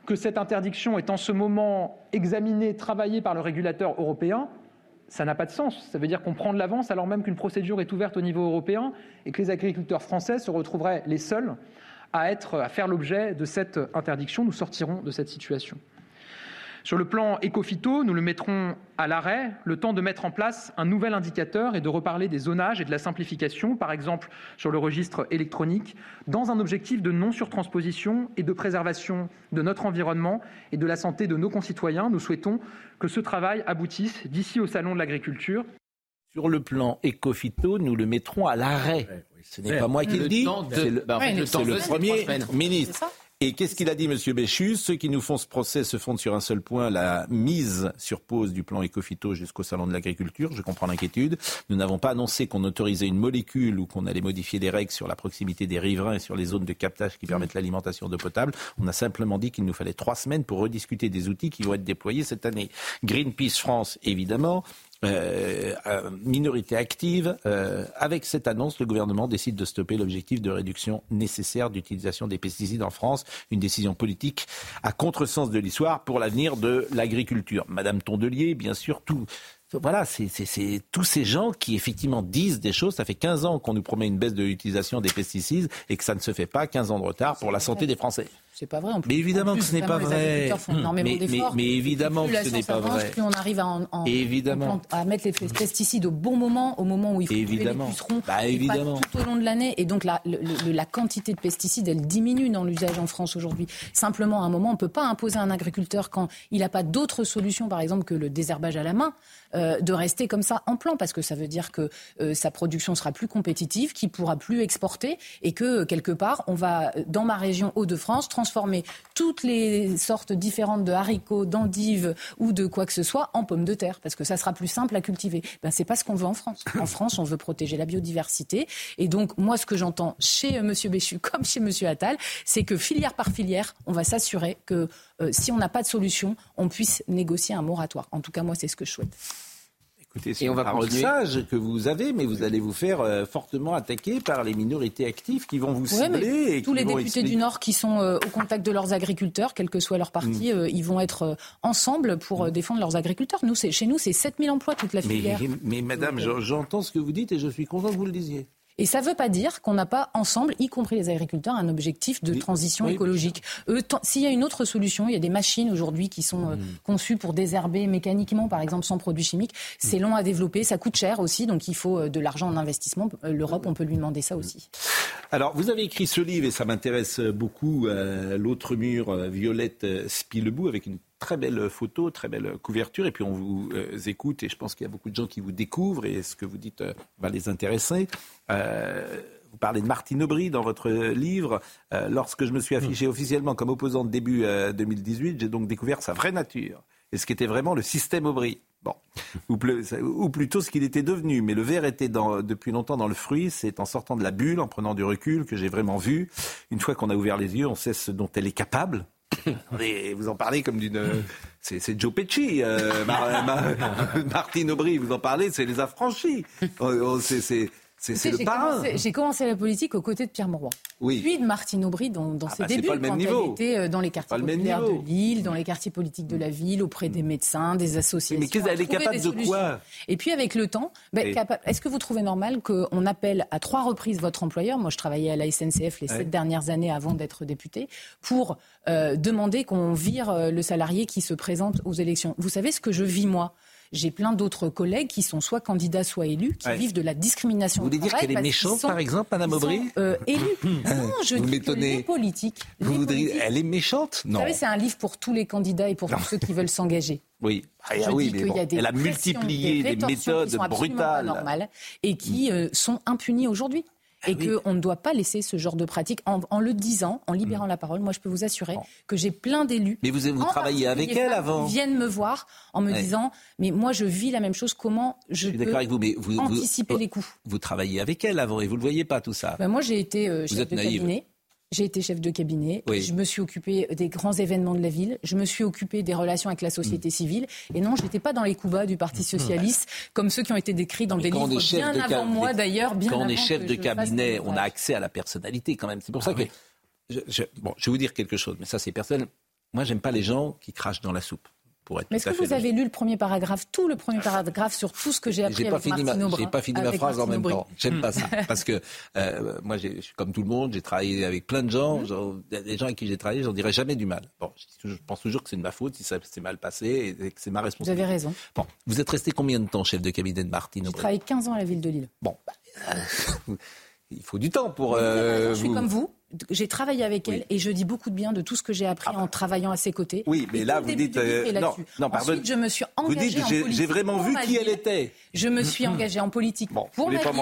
que cette interdiction est en ce moment examinée, travaillée par le régulateur européen, ça n'a pas de sens. Ça veut dire qu'on prend de l'avance alors même qu'une procédure est ouverte au niveau européen et que les agriculteurs français se retrouveraient les seuls à, faire l'objet de cette interdiction. Nous sortirons de cette situation. Sur le plan écophyto, nous le mettrons à l'arrêt, le temps de mettre en place un nouvel indicateur et de reparler des zonages et de la simplification, par exemple sur le registre électronique, dans un objectif de non-surtransposition et de préservation de notre environnement et de la santé de nos concitoyens. Nous souhaitons que ce travail aboutisse d'ici au Salon de l'agriculture. Sur le plan écophyto, nous le mettrons à l'arrêt. Ce n'est pas moi qui le, dis, c'est le, bah, Premier ministre. Et qu'est-ce qu'il a dit, M. Béchu? Ceux qui nous font ce procès se fondent sur un seul point, la mise sur pause du plan Ecofito jusqu'au Salon de l'agriculture. Je comprends l'inquiétude. Nous n'avons pas annoncé qu'on autorisait une molécule ou qu'on allait modifier des règles sur la proximité des riverains et sur les zones de captage qui permettent l'alimentation d'eau potable. On a simplement dit qu'il nous fallait trois semaines pour rediscuter des outils qui vont être déployés cette année. Greenpeace France, évidemment. Euh, euh, minorité active. Euh, avec cette annonce, le gouvernement décide de stopper l'objectif de réduction nécessaire d'utilisation des pesticides en France. Une décision politique à contresens de l'histoire pour l'avenir de l'agriculture. Madame Tondelier, bien sûr, tout, voilà, c'est tous ces gens qui effectivement disent des choses. Ça fait 15 ans qu'on nous promet une baisse de l'utilisation des pesticides et que ça ne se fait pas. 15 ans de retard pour la santé des Français. C'est pas vrai. En plus, mais évidemment que ce n'est pas vrai. Mais, mais, évidemment que ce n'est pas vrai. Plus on arrive à, en, évidemment. à mettre les pesticides au bon moment, au moment où il faut évidemment. les pucerons, bah, évidemment. tout au long de l'année. Et donc la, la quantité de pesticides, elle diminue dans l'usage en France aujourd'hui. Simplement, à un moment, on ne peut pas imposer à un agriculteur quand il n'a pas d'autre solution, par exemple, que le désherbage à la main, euh, de rester comme ça en plan, parce que ça veut dire que euh, sa production sera plus compétitive, qu'il pourra plus exporter, et que quelque part, on va, dans ma région Hauts-de-France, transformer toutes les sortes différentes de haricots, d'endives ou de quoi que ce soit en pommes de terre, parce que ça sera plus simple à cultiver. Ben, c'est pas ce qu'on veut en France. En France, on veut protéger la biodiversité. Et donc, moi, ce que j'entends chez M. Béchu comme chez M. Attal, c'est que filière par filière, on va s'assurer que euh, si on n'a pas de solution, on puisse négocier un moratoire. En tout cas, moi, c'est ce que je souhaite. Écoutez, c'est une parole sage que vous avez, mais vous allez vous faire euh, fortement attaquer par les minorités actives qui vont vous cibler. tous les députés du Nord qui sont euh, au contact de leurs agriculteurs, quel que soit leur parti, mm. ils vont être ensemble pour défendre leurs agriculteurs. Nous, chez nous, c'est 7000 emplois toute la filière. Mais, mais madame, j'entends ce que vous dites et je suis content que vous le disiez. Et ça ne veut pas dire qu'on n'a pas ensemble, y compris les agriculteurs, un objectif de transition écologique. S'il y a une autre solution, il y a des machines aujourd'hui qui sont euh, mmh. conçues pour désherber mécaniquement, par exemple, sans produits chimiques. C'est long à développer, ça coûte cher aussi, donc il faut euh, de l'argent en investissement. Euh, L'Europe, on peut lui demander ça aussi. Alors, vous avez écrit ce livre, et ça m'intéresse beaucoup, L'autre mur, Violette Spilebou, avec une très belle photo, très belle couverture, et puis on vous euh, écoute, et je pense qu'il y a beaucoup de gens qui vous découvrent, et ce que vous dites euh, va les intéresser. Euh, vous parlez de Martine Aubry dans votre livre. lorsque je me suis affiché officiellement comme opposant de début 2018, j'ai donc découvert sa vraie nature, et ce qui était vraiment le système Aubry. Bon, ou, plutôt ce qu'il était devenu. Mais le verre était depuis longtemps dans le fruit. C'est en sortant de la bulle, en prenant du recul, que j'ai vraiment vu. Une fois qu'on a ouvert les yeux, on sait ce dont elle est capable vous en parlez comme d'une. C'est Joe Pesci, euh, Martine Aubry, vous en parlez, c'est les affranchis. Oh, oh, c'est le. J'ai commencé la politique aux côtés de Pierre Mauroy. Oui. Puis de Martine Aubry dans, dans ah ses bah, débuts, quand elle était euh, dans les quartiers populaires de Lille, dans les quartiers politiques de la ville, auprès des médecins, des associations. Mais qu'elle est capable de quoi? Et puis avec le temps, bah, est-ce que vous trouvez normal qu'on appelle à trois reprises votre employeur? Moi, je travaillais à la SNCF les sept dernières années avant d'être député, pour euh, demander qu'on vire euh, le salarié qui se présente aux élections. Vous savez ce que je vis, moi? J'ai plein d'autres collègues qui sont soit candidats, soit élus, qui vivent de la discrimination. Vous voulez dire qu'elle est méchante, par exemple, Madame Aubry euh, Élue. non, je Vous dis que politique. Vous voudriez... Elle est méchante? Non. Vous savez, c'est un livre pour tous les candidats et pour tous ceux qui veulent s'engager. Oui, ah, oui mais bon. elle a multiplié des, méthodes brutales. normales et qui euh, sont impunies aujourd'hui et ah qu'on ne doit pas laisser ce genre de pratique en, le disant, en libérant mm. la parole. Moi, je peux vous assurer que j'ai plein d'élus. Mais vous, vous travaillez avec elle avant Qui viennent me voir en me disant, mais moi, je vis la même chose. Comment je, peux avec vous, mais vous, anticiper les coups Vous travaillez avec elle avant et vous ne le voyez pas tout ça. Ben, moi, j'ai été euh, chef de cabinet. J'ai été chef de cabinet. Je me suis occupé des grands événements de la ville. Je me suis occupé des relations avec la société mm. civile. Et non, je n'étais pas dans les coups bas du Parti socialiste, comme ceux qui ont été décrits dans des livres bien avant moi d'ailleurs. Quand on est chef de cabinet, on a accès à la personnalité quand même. C'est pour ça ah que. Je, bon, je vais vous dire quelque chose, mais ça c'est personnel. Moi, j'aime pas les gens qui crachent dans la soupe. Mais est-ce que vous avez lu le premier paragraphe, tout le premier paragraphe sur tout ce que j'ai appris avec fini Martine J'ai pas fini ma phrase en même temps. J'aime pas ça. Parce que euh, moi, je suis comme tout le monde, j'ai travaillé avec plein de gens. Mm. des gens avec qui j'ai travaillé, j'en dirais jamais du mal. Bon, je, pense toujours que c'est de ma faute si ça s'est mal passé et que c'est ma responsabilité. Vous avez raison. Bon, vous êtes resté combien de temps chef de cabinet de Martine J'ai travaillé 15 ans à la ville de Lille. Bon, bah, euh, il faut du temps pour. Euh, je suis comme vous j'ai travaillé avec elle et je dis beaucoup de bien de tout ce que j'ai appris ah bah. en travaillant à ses côtés. Oui, mais là, vous dites. Euh, non, non, pardon. Ensuite, je me suis engagée vous dites, J'ai vraiment vu qui elle était. Je me suis engagée en politique pour ma pas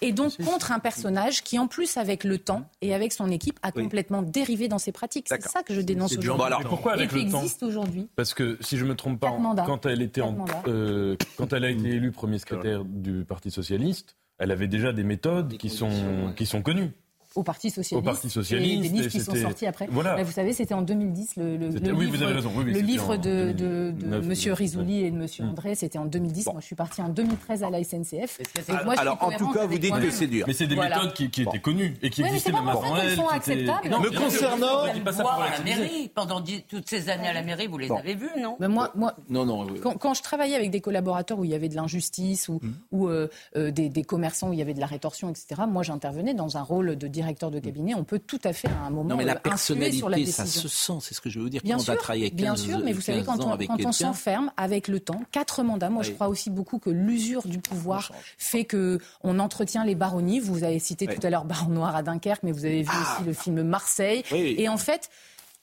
et donc contre un personnage qui, en plus, avec le temps et avec son équipe, a complètement dérivé dans ses pratiques. C'est ça que je dénonce aujourd'hui. Bon, alors pourquoi avec le temps aujourd'hui Parce que si je me trompe pas, quand elle était en, euh, quand elle a été élue premier secrétaire du Parti socialiste, elle avait déjà des méthodes qui sont qui sont connues au Parti Socialiste. Au Parti Socialiste. Et des livres qui sont sortis après. Voilà. vous savez, c'était en 2010. Le, le, le oui, livre, vous avez raison. Oui, le livre de, de, de M. Rizouli et de M. Mm. André, c'était en 2010. Moi, je suis parti en 2013 à la SNCF. moi, alors, en tout cas, vous dites que c'est dur. Mais c'est des méthodes qui, qui étaient connues et qui existaient même avant elles. sont acceptables. Me concernant. à la mairie. Pendant toutes ces années à la mairie, vous les avez vues, non Moi, non, non. Quand je travaillais avec des collaborateurs où il y avait de l'injustice ou mm. euh, euh, des commerçants où il y avait de la rétorsion, etc., moi, j'intervenais dans un rôle de directeur de cabinet peut tout à fait à un moment. Non, mais la personnalité, sur la ça se sent, c'est ce que je veux dire. Bien sûr, on avec bien sûr, mais vous savez, quand on, quand on s'enferme avec le temps, quatre mandats, moi je crois aussi beaucoup que l'usure du pouvoir fait que on entretient les baronnies. Vous avez cité tout à l'heure Baron Noir à Dunkerque, mais vous avez vu ah. aussi le film Marseille. Et en fait,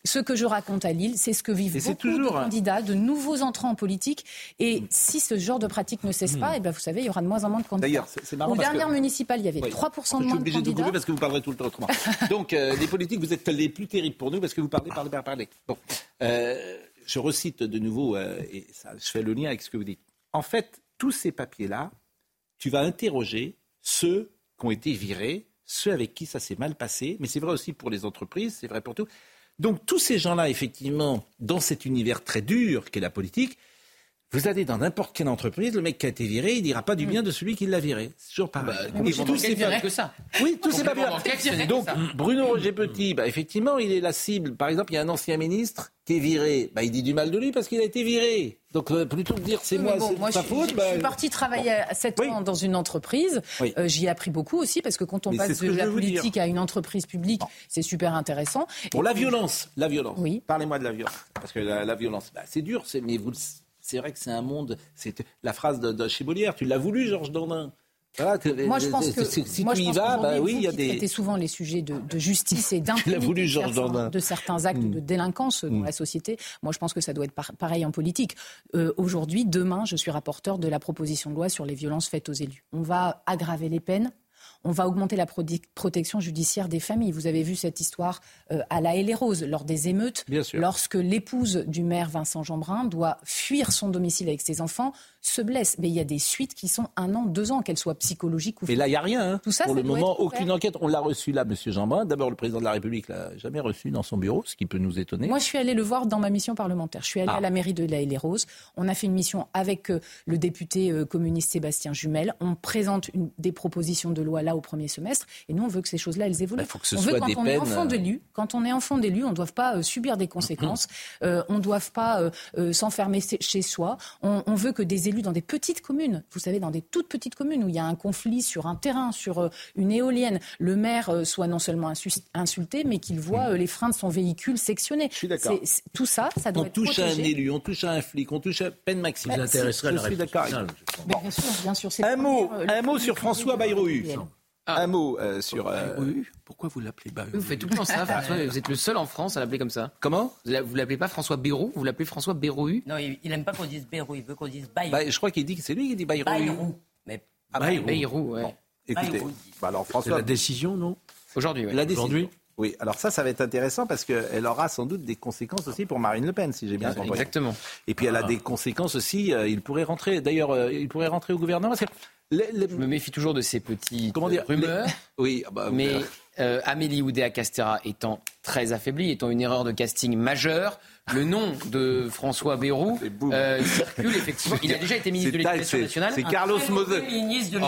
Ce que je raconte à Lille, c'est ce que vivent beaucoup toujours, de candidats, de nouveaux entrants en politique. Et mm. si ce genre de pratique ne cesse pas, mm. et eh ben vous savez, il y aura de moins en moins de candidats. D'ailleurs, c'est marrant. Aux dernières municipales, il y avait 3% de moins de candidats. Je suis obligé de, couper parce que vous parlerez tout le temps autrement. Donc, euh, les politiques, vous êtes les plus terribles pour nous parce que vous parlez, parlez, parlez. Bon, euh, je recite de nouveau, euh, et ça, je fais le lien avec ce que vous dites. En fait, tous ces papiers-là, tu vas interroger ceux qui ont été virés, ceux avec qui ça s'est mal passé, mais c'est vrai aussi pour les entreprises, c'est vrai pour tout. Donc tous ces gens-là, effectivement, dans cet univers très dur qu'est la politique, vous allez dans n'importe quelle entreprise, le mec qui a été viré, il dira pas du bien de celui qui l'a viré. C'est toujours pareil. Bah, et tous ces que ça. Oui, tous ces pas Donc Bruno Roger Petit, bah, effectivement, il est la cible. Par exemple, il y a un ancien ministre qui est viré. Bah, il dit du mal de lui parce qu'il a été viré. Donc euh, plutôt que de dire c'est moi, c'est sa faute. Je, suis parti travailler à 7 ans dans une entreprise. Euh, j'y ai appris beaucoup aussi parce que quand on passe de la politique à une entreprise publique, c'est super intéressant. Pour la violence, la violence. Oui. Parlez-moi de la violence parce que la, violence, bah, c'est dur, mais vous c'est vrai que c'est un monde. C'est la phrase de, de chez Molière. Tu l'as voulu, Georges Dornin. moi, je pense que si tu y vas, bah oui, il y a des. Traitez souvent les sujets de, justice et d'impunité de certains actes mm. de délinquance dans mm. la société. Moi, je pense que ça doit être pareil en politique. Euh, aujourd'hui, demain, je suis rapporteur de la proposition de loi sur les violences faites aux élus. On va aggraver les peines on va augmenter la protection judiciaire des familles. Vous avez vu cette histoire euh, à la Haye les Roses, lors des émeutes, lorsque l'épouse du maire Vincent Jeanbrun doit fuir son domicile avec ses enfants, se blesse. Mais il y a des suites qui sont un an, deux ans, qu'elles soient psychologiques ou Et là, il n'y a rien. Hein. Tout ça, Pour le moment, aucune enquête. On l'a reçu là, M. Jeanbrun. D'abord, le président de la République l'a jamais reçu dans son bureau, ce qui peut nous étonner. Moi, je suis allée le voir dans ma mission parlementaire. Je suis allée ah. à la mairie de la Haye les Roses. On a fait une mission avec euh, le député euh, communiste Sébastien Jumel. On présente des propositions de loi là au premier semestre. Et nous, on veut que ces choses-là, elles évoluent. Bah, on veut quand on est enfant d'élu, quand on est enfant d'élu, on ne doit pas euh, subir des conséquences. on ne doit pas s'enfermer chez soi. On, on, veut que des élus dans des petites communes, vous savez, dans des toutes petites communes où il y a un conflit sur un terrain, sur une éolienne, le maire soit non seulement insulté, mais qu'il voit les freins de son véhicule sectionnés. Je suis d'accord. Tout ça, ça doit on touche à un élu, on touche à un flic, on touche à peine maximum. Bah, je suis d'accord. Bien sûr, bien sûr. Un mot, un mot sur François Bayrou. Ah. Un mot euh, sur. Euh... Pourquoi vous l'appelez Bayrou Vous faites tout le temps ça, François. Vous êtes le seul en France à l'appeler comme ça. Comment? Vous l'appelez pas François Bayrou, vous l'appelez François Bayrou Non, il, n'aime pas qu'on dise Bayrou, il veut qu'on dise Bayrou. Bah, je crois qu'il dit que c'est lui qui dit Bayrou. Bayrou. Mais... Ah, Bayrou. Bayrou, ouais. écoutez, bah, alors François. la décision, non? Aujourd'hui, oui. La décision. Aujourd'hui? Oui, alors ça, ça va être intéressant parce qu'elle aura sans doute des conséquences aussi pour Marine Le Pen, si j'ai bien compris. Exactement. Et puis elle a ah. des conséquences aussi. Euh, il pourrait rentrer, d'ailleurs, euh, il pourrait rentrer au gouvernement. Parce que Je me méfie toujours de ces petites Comment dire, rumeurs. Oui, ah bah, mais euh, Amélie Oudéa-Castéra étant très affaiblie, étant une erreur de casting majeure, le nom de François Bayrou euh, circule effectivement. Il a déjà été ministre de l'Éducation nationale. C'est Carlos Moser.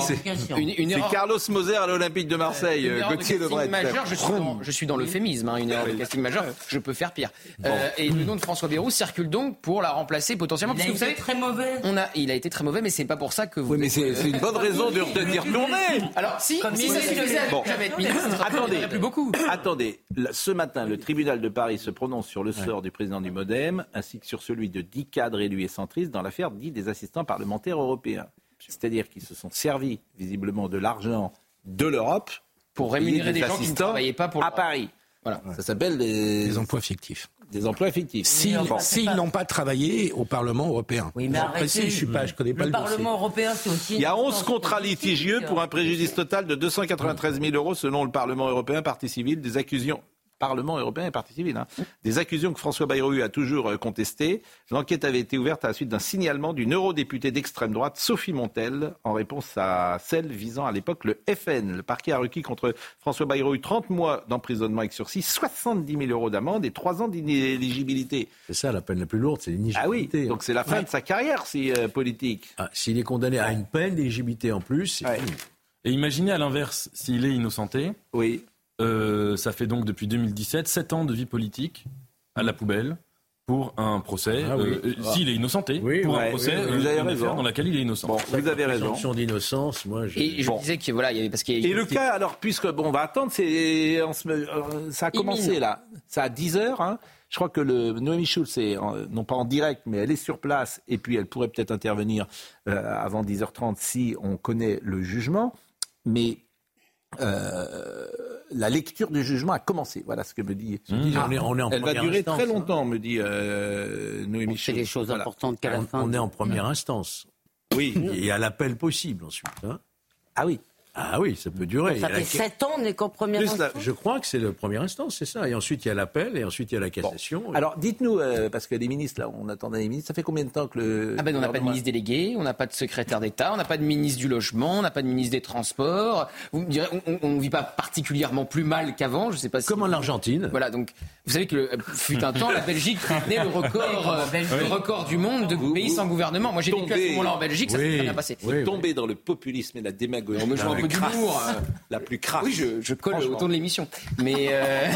C'est Carlos Moser à l'Olympique de Marseille. Euh, Gauthier devrait être. Je suis dans, je suis dans l'euphémisme. Hein, une erreur de casting majeure. Je peux faire pire. Euh, et le nom de François Bayrou circule donc pour la remplacer potentiellement. Il a été très mauvais. On a, il a été très mauvais, mais c'est pas pour ça que vous. Oui, mais c'est une bonne raison de retenir tourner. Alors si, si ça suffisait, j'avais être ministre. Attendez, plus beaucoup. Attendez, ce matin, le tribunal de Paris se prononce sur le sort du président du Modem, ainsi que sur celui de dix cadres élus et centristes dans l'affaire dite des assistants parlementaires européens. C'est-à-dire qu'ils se sont servis visiblement de l'argent de l'Europe pour rémunérer des, gens qui ne travaillaient pas pour à Paris. Voilà, ça s'appelle des... emplois fictifs des emplois fictifs. S'ils n'ont pas travaillé au Parlement européen. Oui, mais arrêtez, je suis pas, je connais pas le, le Parlement européen, c'est aussi. Il y a 11 contrats litigieux pour un préjudice total de 293 000 euros selon le Parlement européen, partie civile, des accusations Parlement européen et partie civile. Hein. Des accusations que François Bayrou a toujours euh, contestées. L'enquête avait été ouverte à la suite d'un signalement d'une eurodéputée d'extrême droite, Sophie Montel, en réponse à celle visant à l'époque le FN. Le parquet a requis contre François Bayrou 30 mois d'emprisonnement avec sursis, 70 000 euros d'amende et 3 ans d'inéligibilité. C'est ça la peine la plus lourde, c'est l'inéligibilité. Ah oui, donc c'est la fin de sa carrière si, euh, politique. Ah, s'il est condamné à une peine d'éligibilité en plus, Et imaginez à l'inverse, s'il est innocenté. Oui. Euh, ça fait donc depuis 2017 7 ans de vie politique à la poubelle pour un procès. Ah euh, euh, s'il est innocenté, pour un procès, vous avez raison. dans laquelle il est innocent. Bon, vous avez raison. d'innocence, moi. Je... Et je disais qu'il voilà, il y avait parce qu'il. Et le cas, alors puisque bon, on va attendre, c'est ça a commencé là, ça a 10 heures. Hein. Je crois que le Noémie Schulz est non pas en direct, mais elle est sur place et puis elle pourrait peut-être intervenir avant 10h30 si on connaît le jugement. Mais euh, la lecture du jugement a commencé. Voilà ce que me dit. Mmh. On, est, on est en Elle va durer instance, très hein. longtemps, me dit euh, Noémie C'est des choses Voilà. importantes qu'à la On, fin. on est en première instance. Oui. Il y a l'appel possible ensuite. hein. Ah oui. Ah oui, ça peut durer. Ça Il y a fait la- sept ans, on n'est qu'en première Plus la- instance. je crois que c'est la première instance, c'est ça. Et ensuite, il y a l'appel, et ensuite, il y a la cassation. Alors, dites-nous, euh, parce que les ministres, là, on attendait les ministres, ça fait combien de temps que le. Ah ben on n'a pas de ministre délégué, on n'a pas de secrétaire d'État, on n'a pas de ministre du logement, on n'a pas de ministre des transports. Vous me direz, on ne vit pas particulièrement plus mal qu'avant, je sais pas si... Comme en Argentine. Voilà, donc vous savez que le, fut un temps, la Belgique tenait le record, euh, le record du monde de pays sans gouvernement. Moi j'ai vécu à ce moment-là en Belgique, ça s'est très bien passé. Vous tombez dans le populisme et la démagogie. Peu d'humour. euh. La plus crasse. Oui, je, je colle au ton de l'émission. Mais... euh,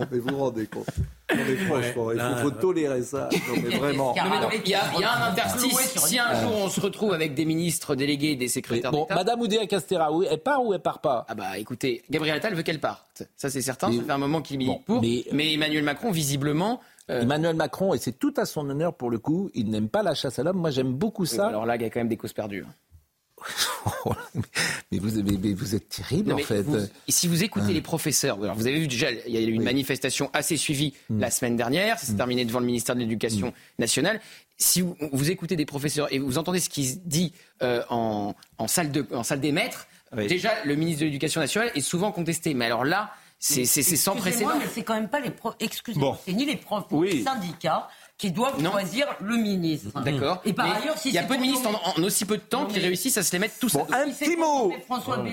Non, mais vous vous rendez compte Non, mais franchement, il faut, faut tolérer ça. Non, mais vraiment. Mais il y, a il y a un interstice. Si un jour on se retrouve avec des ministres délégués, des secrétaires Bon. Madame Oudéa Castera, elle part ou elle part pas? Ah bah écoutez, Gabriel Attal veut qu'elle parte. Ça c'est certain, ça fait un moment qu'il milite pour. mais- Mais, Emmanuel Macron, visiblement... euh, Emmanuel Macron, et c'est tout à son honneur pour le coup, il n'aime pas la chasse à l'homme. Moi, j'aime beaucoup ça. Alors là, il y a quand même des causes perdues. mais, vous, mais- mais vous êtes terrible, Non, en fait. vous- et si vous écoutez les professeurs, alors vous avez vu déjà, il y a eu une manifestation assez suivie Mm. la semaine dernière, ça s'est terminé devant le ministère de l'Éducation nationale. Si vous, vous écoutez des professeurs et vous entendez ce qui se dit euh, en, en salle de, en salle des maîtres, Oui. déjà le ministre de l'Éducation nationale est souvent contesté. Mais alors là, c'est sans Excusez-moi, précédent. mais c'est quand même pas les profs. Excusez-moi, Bon. c'est ni les profs Oui. les syndicats qui doivent choisir le ministre. D'accord. Et par Mais ailleurs, si il y a peu de ministres en, en aussi peu de temps qui réussissent à se les mettre tous à dos. un petit mot.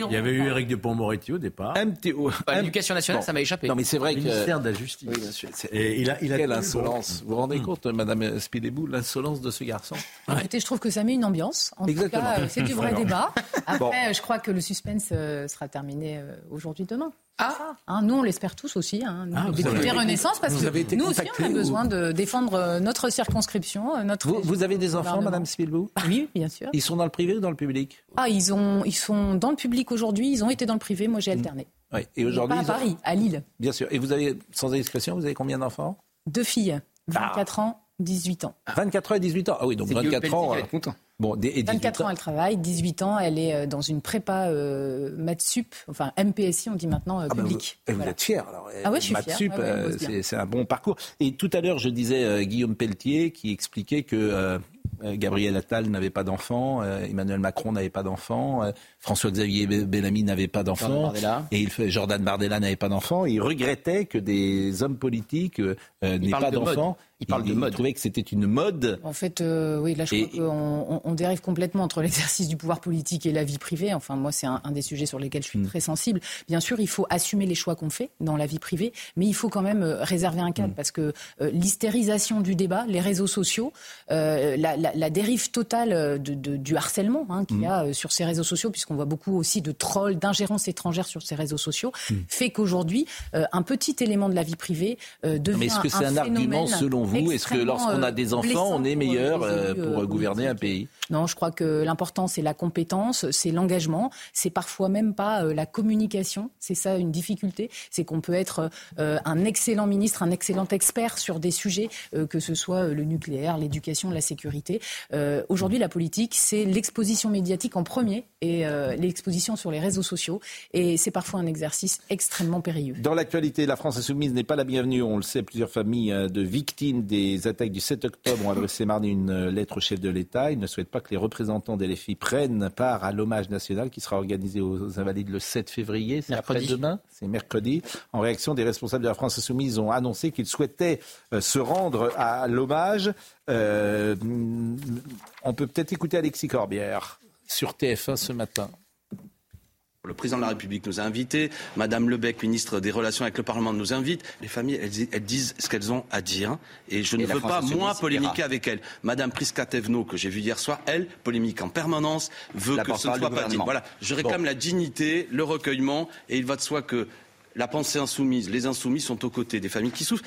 Il y avait eu Éric Dupont-Moretti au départ. Un petit. Bah, L'éducation nationale, ça m'a échappé. Non, mais c'est vrai que. ministère de la Justice. Oui, bien sûr. Et il a, il a Quelle insolence. Vous vous rendez compte, Madame Spilebou, l'insolence de ce garçon? Écoutez, je trouve que ça met une ambiance. En Exactement. tout cas, euh, c'est du vrai débat. Après, Bon. euh, je crois que le suspense euh, sera terminé aujourd'hui, demain. Ah. Hein, nous, on l'espère tous aussi, hein, nous, Ah, les vous députés avez- Renaissance, parce vous que avez été nous aussi, on a ou- besoin de défendre euh, notre circonscription, euh, notre. Vous, avez des enfants. Madame Spilebou Oui, bien sûr. Ils sont dans le privé ou dans le public? Ah, ils, ont, ils sont dans le public aujourd'hui, ils ont été dans le privé, moi j'ai alterné. Oui. Et aujourd'hui Pas à ont- Paris, à Lille. Bien sûr. Et vous avez, sans indiscrétion, vous avez combien d'enfants? Deux filles, 24 ans, 18 ans. 24 ans et 18 ans. Ah oui, donc C'est Guillaume 24 Pelletier ans. euh, être content. Bon, des- et 18 24 ans, elle travaille. 18 ans, elle est euh, dans une prépa euh, Mathsup, enfin MPSI, on dit maintenant euh, Ah ben, vous, public. vous êtes fier alors. Ah ouais, je suis Maths fière. Sup, Ouais, euh, c'est un bon parcours. Et tout à l'heure, je disais Guillaume Pelletier qui expliquait que Gabriel Attal n'avait pas d'enfant, euh, Emmanuel Macron n'avait pas d'enfant, euh, François-Xavier Be- Bellamy n'avait pas d'enfant, et il fait, Jordan Bardella n'avait pas d'enfant. Il regrettait que des hommes politiques euh, euh, n'aient pas de d'enfants. Il parle de mode. trouvait que c'était une mode. En fait, euh, oui, là, je Et- crois qu'on on, dérive complètement entre l'exercice du pouvoir politique et la vie privée. Enfin, moi, c'est un, un des sujets sur lesquels je suis très sensible. Bien sûr, il faut assumer les choix qu'on fait dans la vie privée, mais il faut quand même euh, réserver un cadre parce que euh, l'hystérisation du débat, les réseaux sociaux, euh, la, la- la dérive totale euh, de, de- du harcèlement hein, qu'il y a euh, sur ces réseaux sociaux, puisqu'on voit beaucoup aussi de trolls, d'ingérences étrangères sur ces réseaux sociaux, fait qu'aujourd'hui, euh, un petit élément de la vie privée euh, devient Mais est-ce que c'est un, argument selon vous Est-ce que lorsqu'on a des enfants, on est meilleur pour euh, gouverner un pays? Non, je crois que l'important c'est la compétence, c'est l'engagement, c'est parfois même pas la communication. C'est ça une difficulté, c'est qu'on peut être un excellent ministre, un excellent expert sur des sujets, que ce soit le nucléaire, l'éducation, la sécurité. Euh, Aujourd'hui, la politique, c'est l'exposition médiatique en premier et euh, l'exposition sur les réseaux sociaux, et c'est parfois un exercice extrêmement périlleux. Dans l'actualité, la France insoumise n'est pas la bienvenue. On le sait, plusieurs familles euh, de victimes des attaques du 7 octobre ont adressé mardi une lettre au chef de l'État. Ils ne souhaitent pas que les représentants des LFI prennent part à l'hommage national qui sera organisé aux Invalides le 7 février. C'est Mercredi. après-demain, c'est mercredi. En réaction, des responsables de la France insoumise ont annoncé qu'ils souhaitaient se rendre à l'hommage. Euh, on peut peut-être écouter Alexis Corbière sur TF1 ce matin. Le président de la République nous a invités, Madame Lebec, ministre des Relations avec le Parlement, nous invite. Les familles, elles, elles disent ce qu'elles ont à dire, et je Et ne veux France pas moi ira. polémiquer avec elles. Madame Priska-Tevno, que j'ai vue hier soir, elle polémique en permanence, veut La que ce ne soit pas dit. Voilà, je réclame la dignité, le recueillement, et il va de soi que la pensée insoumise, les insoumis sont aux côtés des familles qui souffrent.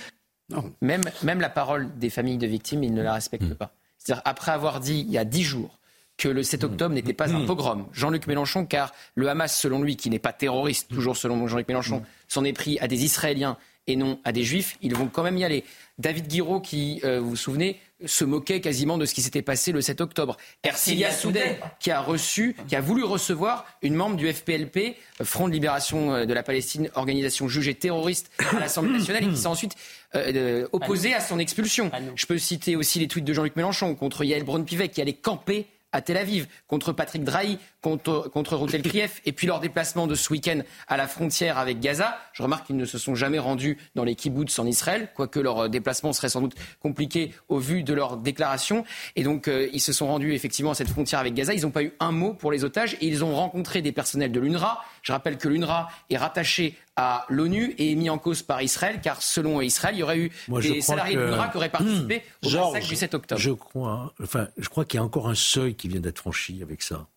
Même, même la parole des familles de victimes, ils ne la respectent pas. C'est-à-dire, après avoir dit il y a dix jours que le 7 octobre n'était pas un pogrom, Jean-Luc Mélenchon, car le Hamas, selon lui, qui n'est pas terroriste, toujours selon Jean-Luc Mélenchon, s'en est pris à des Israéliens et non à des juifs, ils vont quand même y aller. David Guiraud, qui, euh, vous vous souvenez, se moquait quasiment de ce qui s'était passé le 7 octobre. Ercilia Soudet, qui a reçu, qui a voulu recevoir une membre du FPLP, Front de Libération euh, de la Palestine, organisation jugée terroriste à l'Assemblée nationale, et qui s'est ensuite euh, opposée à son expulsion. Je peux citer aussi les tweets de Jean-Luc Mélenchon contre Yael Braun-Pivet, qui allait camper à Tel Aviv, contre Patrick Drahi, contre, contre Krief, et puis leur déplacement de ce week-end à la frontière avec Gaza. Je remarque qu'ils ne se sont jamais rendus dans les kibbutz en Israël, quoique leur déplacement serait sans doute compliqué au vu de leur déclaration. Et donc, euh, ils se sont rendus effectivement à cette frontière avec Gaza. Ils n'ont pas eu un mot pour les otages et ils ont rencontré des personnels de l'UNRWA. Je rappelle que l'UNRWA est rattaché à l'ONU et est mis en cause par Israël, car selon Israël, il y aurait eu des salariés de l'UNRWA qui auraient participé au massacre du 7 octobre. Je crois, enfin, je crois qu'il y a encore un seuil qui vient d'être franchi avec ça.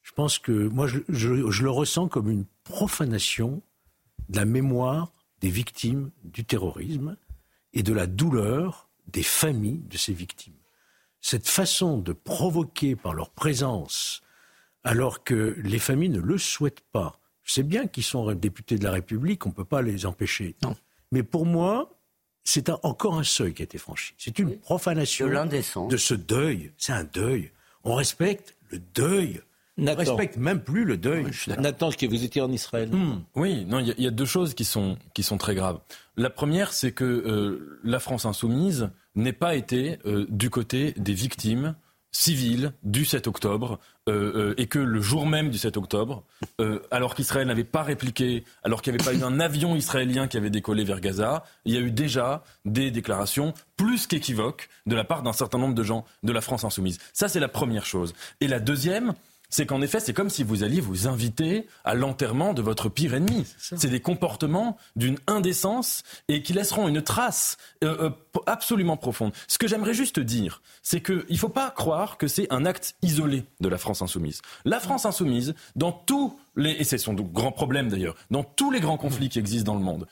Je pense que moi, je, le ressens comme une profanation de la mémoire des victimes du terrorisme et de la douleur des familles de ces victimes. Cette façon de provoquer par leur présence, alors que les familles ne le souhaitent pas, je sais bien qu'ils sont députés de la République, on ne peut pas les empêcher. Non. Mais pour moi, c'est encore un seuil qui a été franchi. C'est une profanation de, de ce deuil. C'est un deuil. On respecte le deuil ne respecte même plus le deuil. Nathan, que vous étiez en Israël? Hmm. Oui, non, il y, a deux choses qui sont, qui sont très graves. La première, c'est que euh, la France insoumise n'ait pas été euh, du côté des victimes civiles du 7 octobre euh, et que le jour même du 7 octobre, alors qu'Israël n'avait pas répliqué, alors qu'il n'y avait pas eu un avion israélien qui avait décollé vers Gaza, il y a eu déjà des déclarations plus qu'équivoques de la part d'un certain nombre de gens de la France insoumise. Ça, c'est la première chose. Et la deuxième, c'est qu'en effet, c'est comme si vous alliez vous inviter à l'enterrement de votre pire ennemi. C'est des comportements d'une indécence et qui laisseront une trace euh, euh, absolument profonde. Ce que j'aimerais juste dire, c'est qu'il ne faut pas croire que c'est un acte isolé de la France insoumise. La France insoumise, dans tous les, et c'est son grand problème d'ailleurs, dans tous les grands conflits qui existent dans le monde,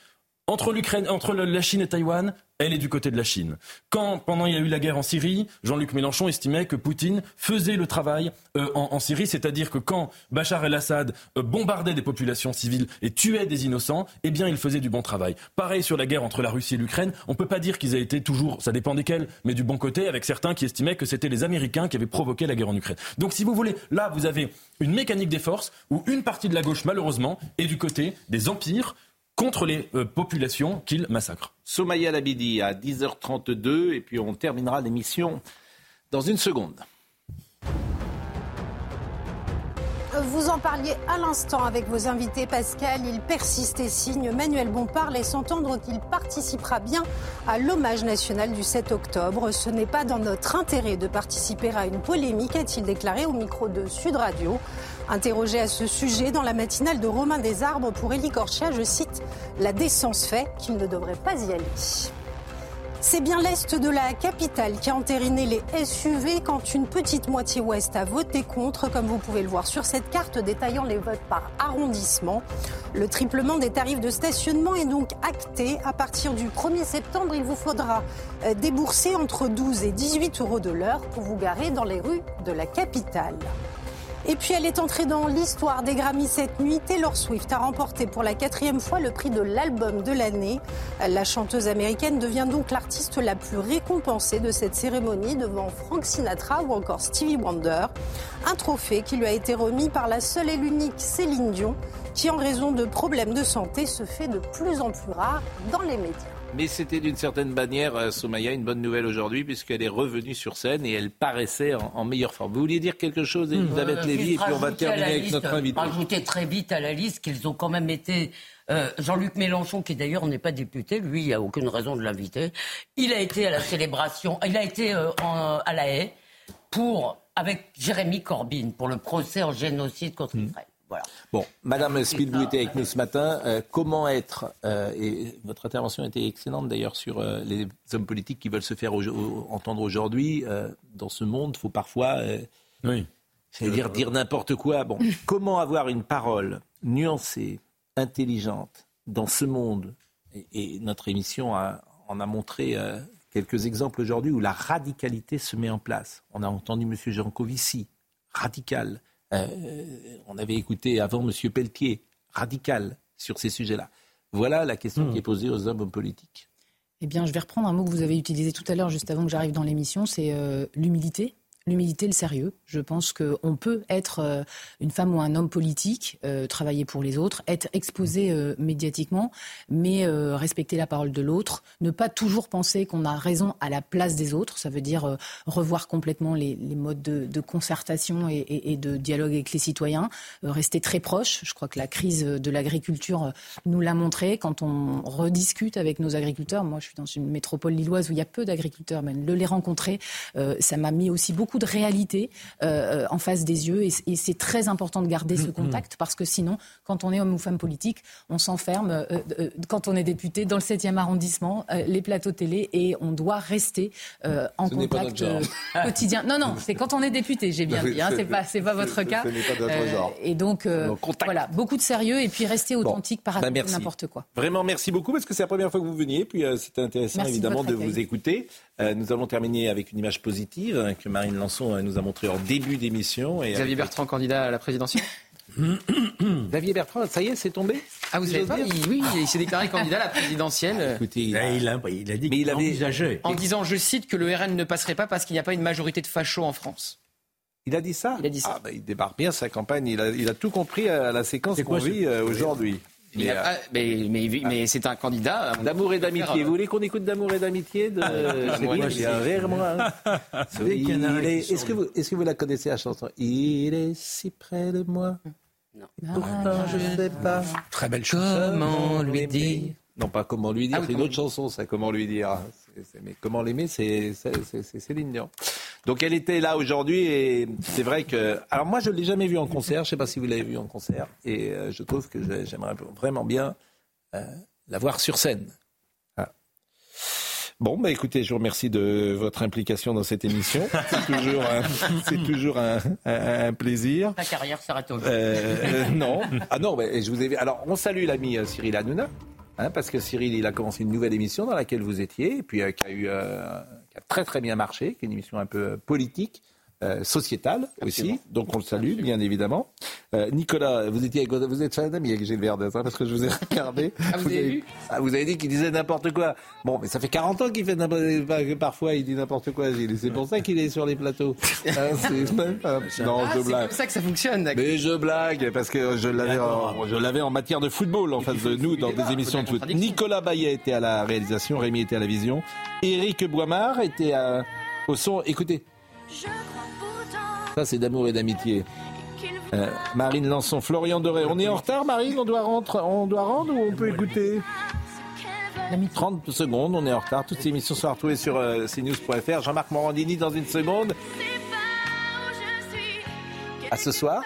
entre l'Ukraine, entre la Chine et Taïwan, elle est du côté de la Chine. Quand, pendant il y a eu la guerre en Syrie, Jean-Luc Mélenchon estimait que Poutine faisait le travail euh, en, Syrie, c'est-à-dire que quand Bachar el-Assad euh, bombardait des populations civiles et tuait des innocents, eh bien, il faisait du bon travail. Pareil sur la guerre entre la Russie et l'Ukraine, on ne peut pas dire qu'ils aient été toujours, ça dépend desquels, mais du bon côté, avec certains qui estimaient que c'était les Américains qui avaient provoqué la guerre en Ukraine. Donc, si vous voulez, là, vous avez une mécanique des forces où une partie de la gauche, malheureusement, est du côté des empires contre les euh, populations qu'ils massacrent. Somaya Labidi à 10h32 et puis on terminera l'émission dans une seconde. Vous en parliez à l'instant avec vos invités, Pascal. Il persiste et signe. Manuel Bompard laisse entendre qu'il participera bien à l'hommage national du 7 octobre. Ce n'est pas dans notre intérêt de participer à une polémique, a-t-il déclaré au micro de Sud Radio. Interrogé à ce sujet dans la matinale de Romain des Arbres pour Élie Corchia, je cite La décence fait qu'il ne devrait pas y aller. C'est bien l'Est de la capitale qui a entériné les SUV quand une petite moitié ouest a voté contre, comme vous pouvez le voir sur cette carte détaillant les votes par arrondissement. Le triplement des tarifs de stationnement est donc acté. À partir du 1er septembre, il vous faudra euh, débourser entre 12 et 18 euros de l'heure pour vous garer dans les rues de la capitale. Et puis elle est entrée dans l'histoire des Grammys cette nuit. Taylor Swift a remporté pour la quatrième fois le prix de l'album de l'année. La chanteuse américaine devient donc l'artiste la plus récompensée de cette cérémonie devant Frank Sinatra ou encore Stevie Wonder. Un trophée qui lui a été remis par la seule et l'unique Céline Dion qui en raison de problèmes de santé se fait de plus en plus rare dans les médias. Mais c'était d'une certaine manière, euh, Somaya, une bonne nouvelle aujourd'hui, puisqu'elle est revenue sur scène et elle paraissait en, meilleure forme. Vous vouliez dire quelque chose, hmm. Elisabeth euh, Lévy, et puis on va terminer avec notre invité. Rajouter très vite à la liste qu'ils ont quand même été. Euh, Jean-Luc Mélenchon, qui d'ailleurs n'est pas député, lui, il n'y a aucune raison de l'inviter. Il a été à la célébration, il a été à la haie pour, avec Jérémy Corbyn pour le procès en génocide contre hmm. Bon, Madame Spielbout était avec nous ce matin. Euh, comment être, euh, et votre intervention était excellente d'ailleurs sur euh, les hommes politiques qui veulent se faire entendre aujourd'hui. dans ce monde, il faut parfois, oui. c'est-à-dire dire n'importe quoi. Bon, comment avoir une parole nuancée, intelligente dans ce monde? Et, notre émission en a montré quelques exemples aujourd'hui où la radicalité se met en place. On a entendu M. Jancovici, radical. Euh, on avait écouté avant M. Pelletier, radical sur ces sujets-là. Voilà la question qui est posée aux hommes politiques. Eh bien, je vais reprendre un mot que vous avez utilisé tout à l'heure, juste avant que j'arrive dans l'émission, c'est l'humilité l'humilité, le sérieux. Je pense qu'on peut être euh, une femme ou un homme politique, euh, travailler pour les autres, être exposé euh, médiatiquement, mais respecter la parole de l'autre, ne pas toujours penser qu'on a raison à la place des autres. Ça veut dire revoir complètement les, modes de, concertation et, de dialogue avec les citoyens, rester très proche. Je crois que la crise de l'agriculture nous l'a montré. Quand on rediscute avec nos agriculteurs, moi je suis dans une métropole lilloise où il y a peu d'agriculteurs, mais de les rencontrer, ça m'a mis aussi beaucoup de réalité euh, euh, en face des yeux. Et, c'est très important de garder ce mm, mm. contact parce que sinon, quand on est homme ou femme politique, on s'enferme, euh, quand on est député, dans le 7e arrondissement, les plateaux télé, et on doit rester en contact quotidien. Non, non, c'est quand on est député, j'ai bien dit. Hein, c'est pas, c'est pas votre cas. et donc, voilà, beaucoup de sérieux et puis rester authentique par rapport bah, à n'importe quoi. Vraiment, merci beaucoup parce que c'est la première fois que vous veniez. Puis c'était intéressant évidemment de, vous écouter. nous allons terminer avec une image positive hein, que Marine Lançon nous a montré en début d'émission. Xavier Bertrand, candidat à la présidentielle Xavier Bertrand, ça y est, c'est tombé Ah, vous savez pas Oui, il s'est déclaré candidat à la présidentielle. Écoutez, il, a, il, a, dit qu'il envisageait. En disant, je cite, que le RN ne passerait pas parce qu'il n'y a pas une majorité de fachos en France. Il a dit ça Il a dit ça. Ah, bah, il débarque bien sa campagne. Il a, il a tout compris à la séquence qu'on vit euh, aujourd'hui. Mais, euh, mais, mais, mais, c'est un candidat. D'amour et d'amitié. Vous voulez qu'on écoute D'amour et d'amitié de Cyril moi. Est-ce que, vous, est que vous la connaissez la chanson? Il est si près de moi. Non. Pourtant, je ne sais pas. Très belle chanson. Comment lui dire Non, pas comment lui dire, ah c'est une autre chanson, ça, comment lui dire. Mais comment l'aimer, c'est Céline Dion. Donc elle était là aujourd'hui et c'est vrai que. Alors moi je ne l'ai jamais vue en concert, je ne sais pas si vous l'avez vue en concert et euh, je trouve que j'aimerais vraiment bien euh, la voir sur scène. Ah. Bon, bah écoutez, je vous remercie de votre implication dans cette émission. C'est toujours un, c'est toujours un, plaisir. Ta carrière s'arrête au euh, Non, ah non, mais je vous ai. Alors, on salue l'ami Cyril Hanouna, hein, parce que Cyril, il a commencé une nouvelle émission dans laquelle vous étiez, et puis qui a eu qui a très très bien marché, qui est une émission un peu politique. Euh, sociétale aussi, donc on le salue bien évidemment. Euh, Nicolas, vous étiez vous êtes fan avec Gilles Verdez, hein, parce que je vous ai regardé. Ah, vous, avez, ah, vous avez dit qu'il disait n'importe quoi. Bon, mais ça fait 40 ans qu'il fait n'importe parfois il dit n'importe quoi, Gilles. C'est pour ça qu'il est sur les plateaux. Hein, c'est non, je blague. C'est pour ça que ça fonctionne. Mais je blague parce que je l'avais, en, je l'avais en matière de football en face de nous dans des émissions de foot. Nicolas Bayet était à la réalisation, Rémi était à la vision, Éric Boimard était au son. Écoutez. Ça, c'est d'amour et d'amitié. Euh, Marine Lançon, Florian Doré. On est en retard, Marine? On doit, rentrer, on doit rendre ou on peut écouter? 30 secondes, on est en retard. Toutes ces émissions sont retrouvées sur euh, cnews.fr. Jean-Marc Morandini dans une seconde. À ce soir?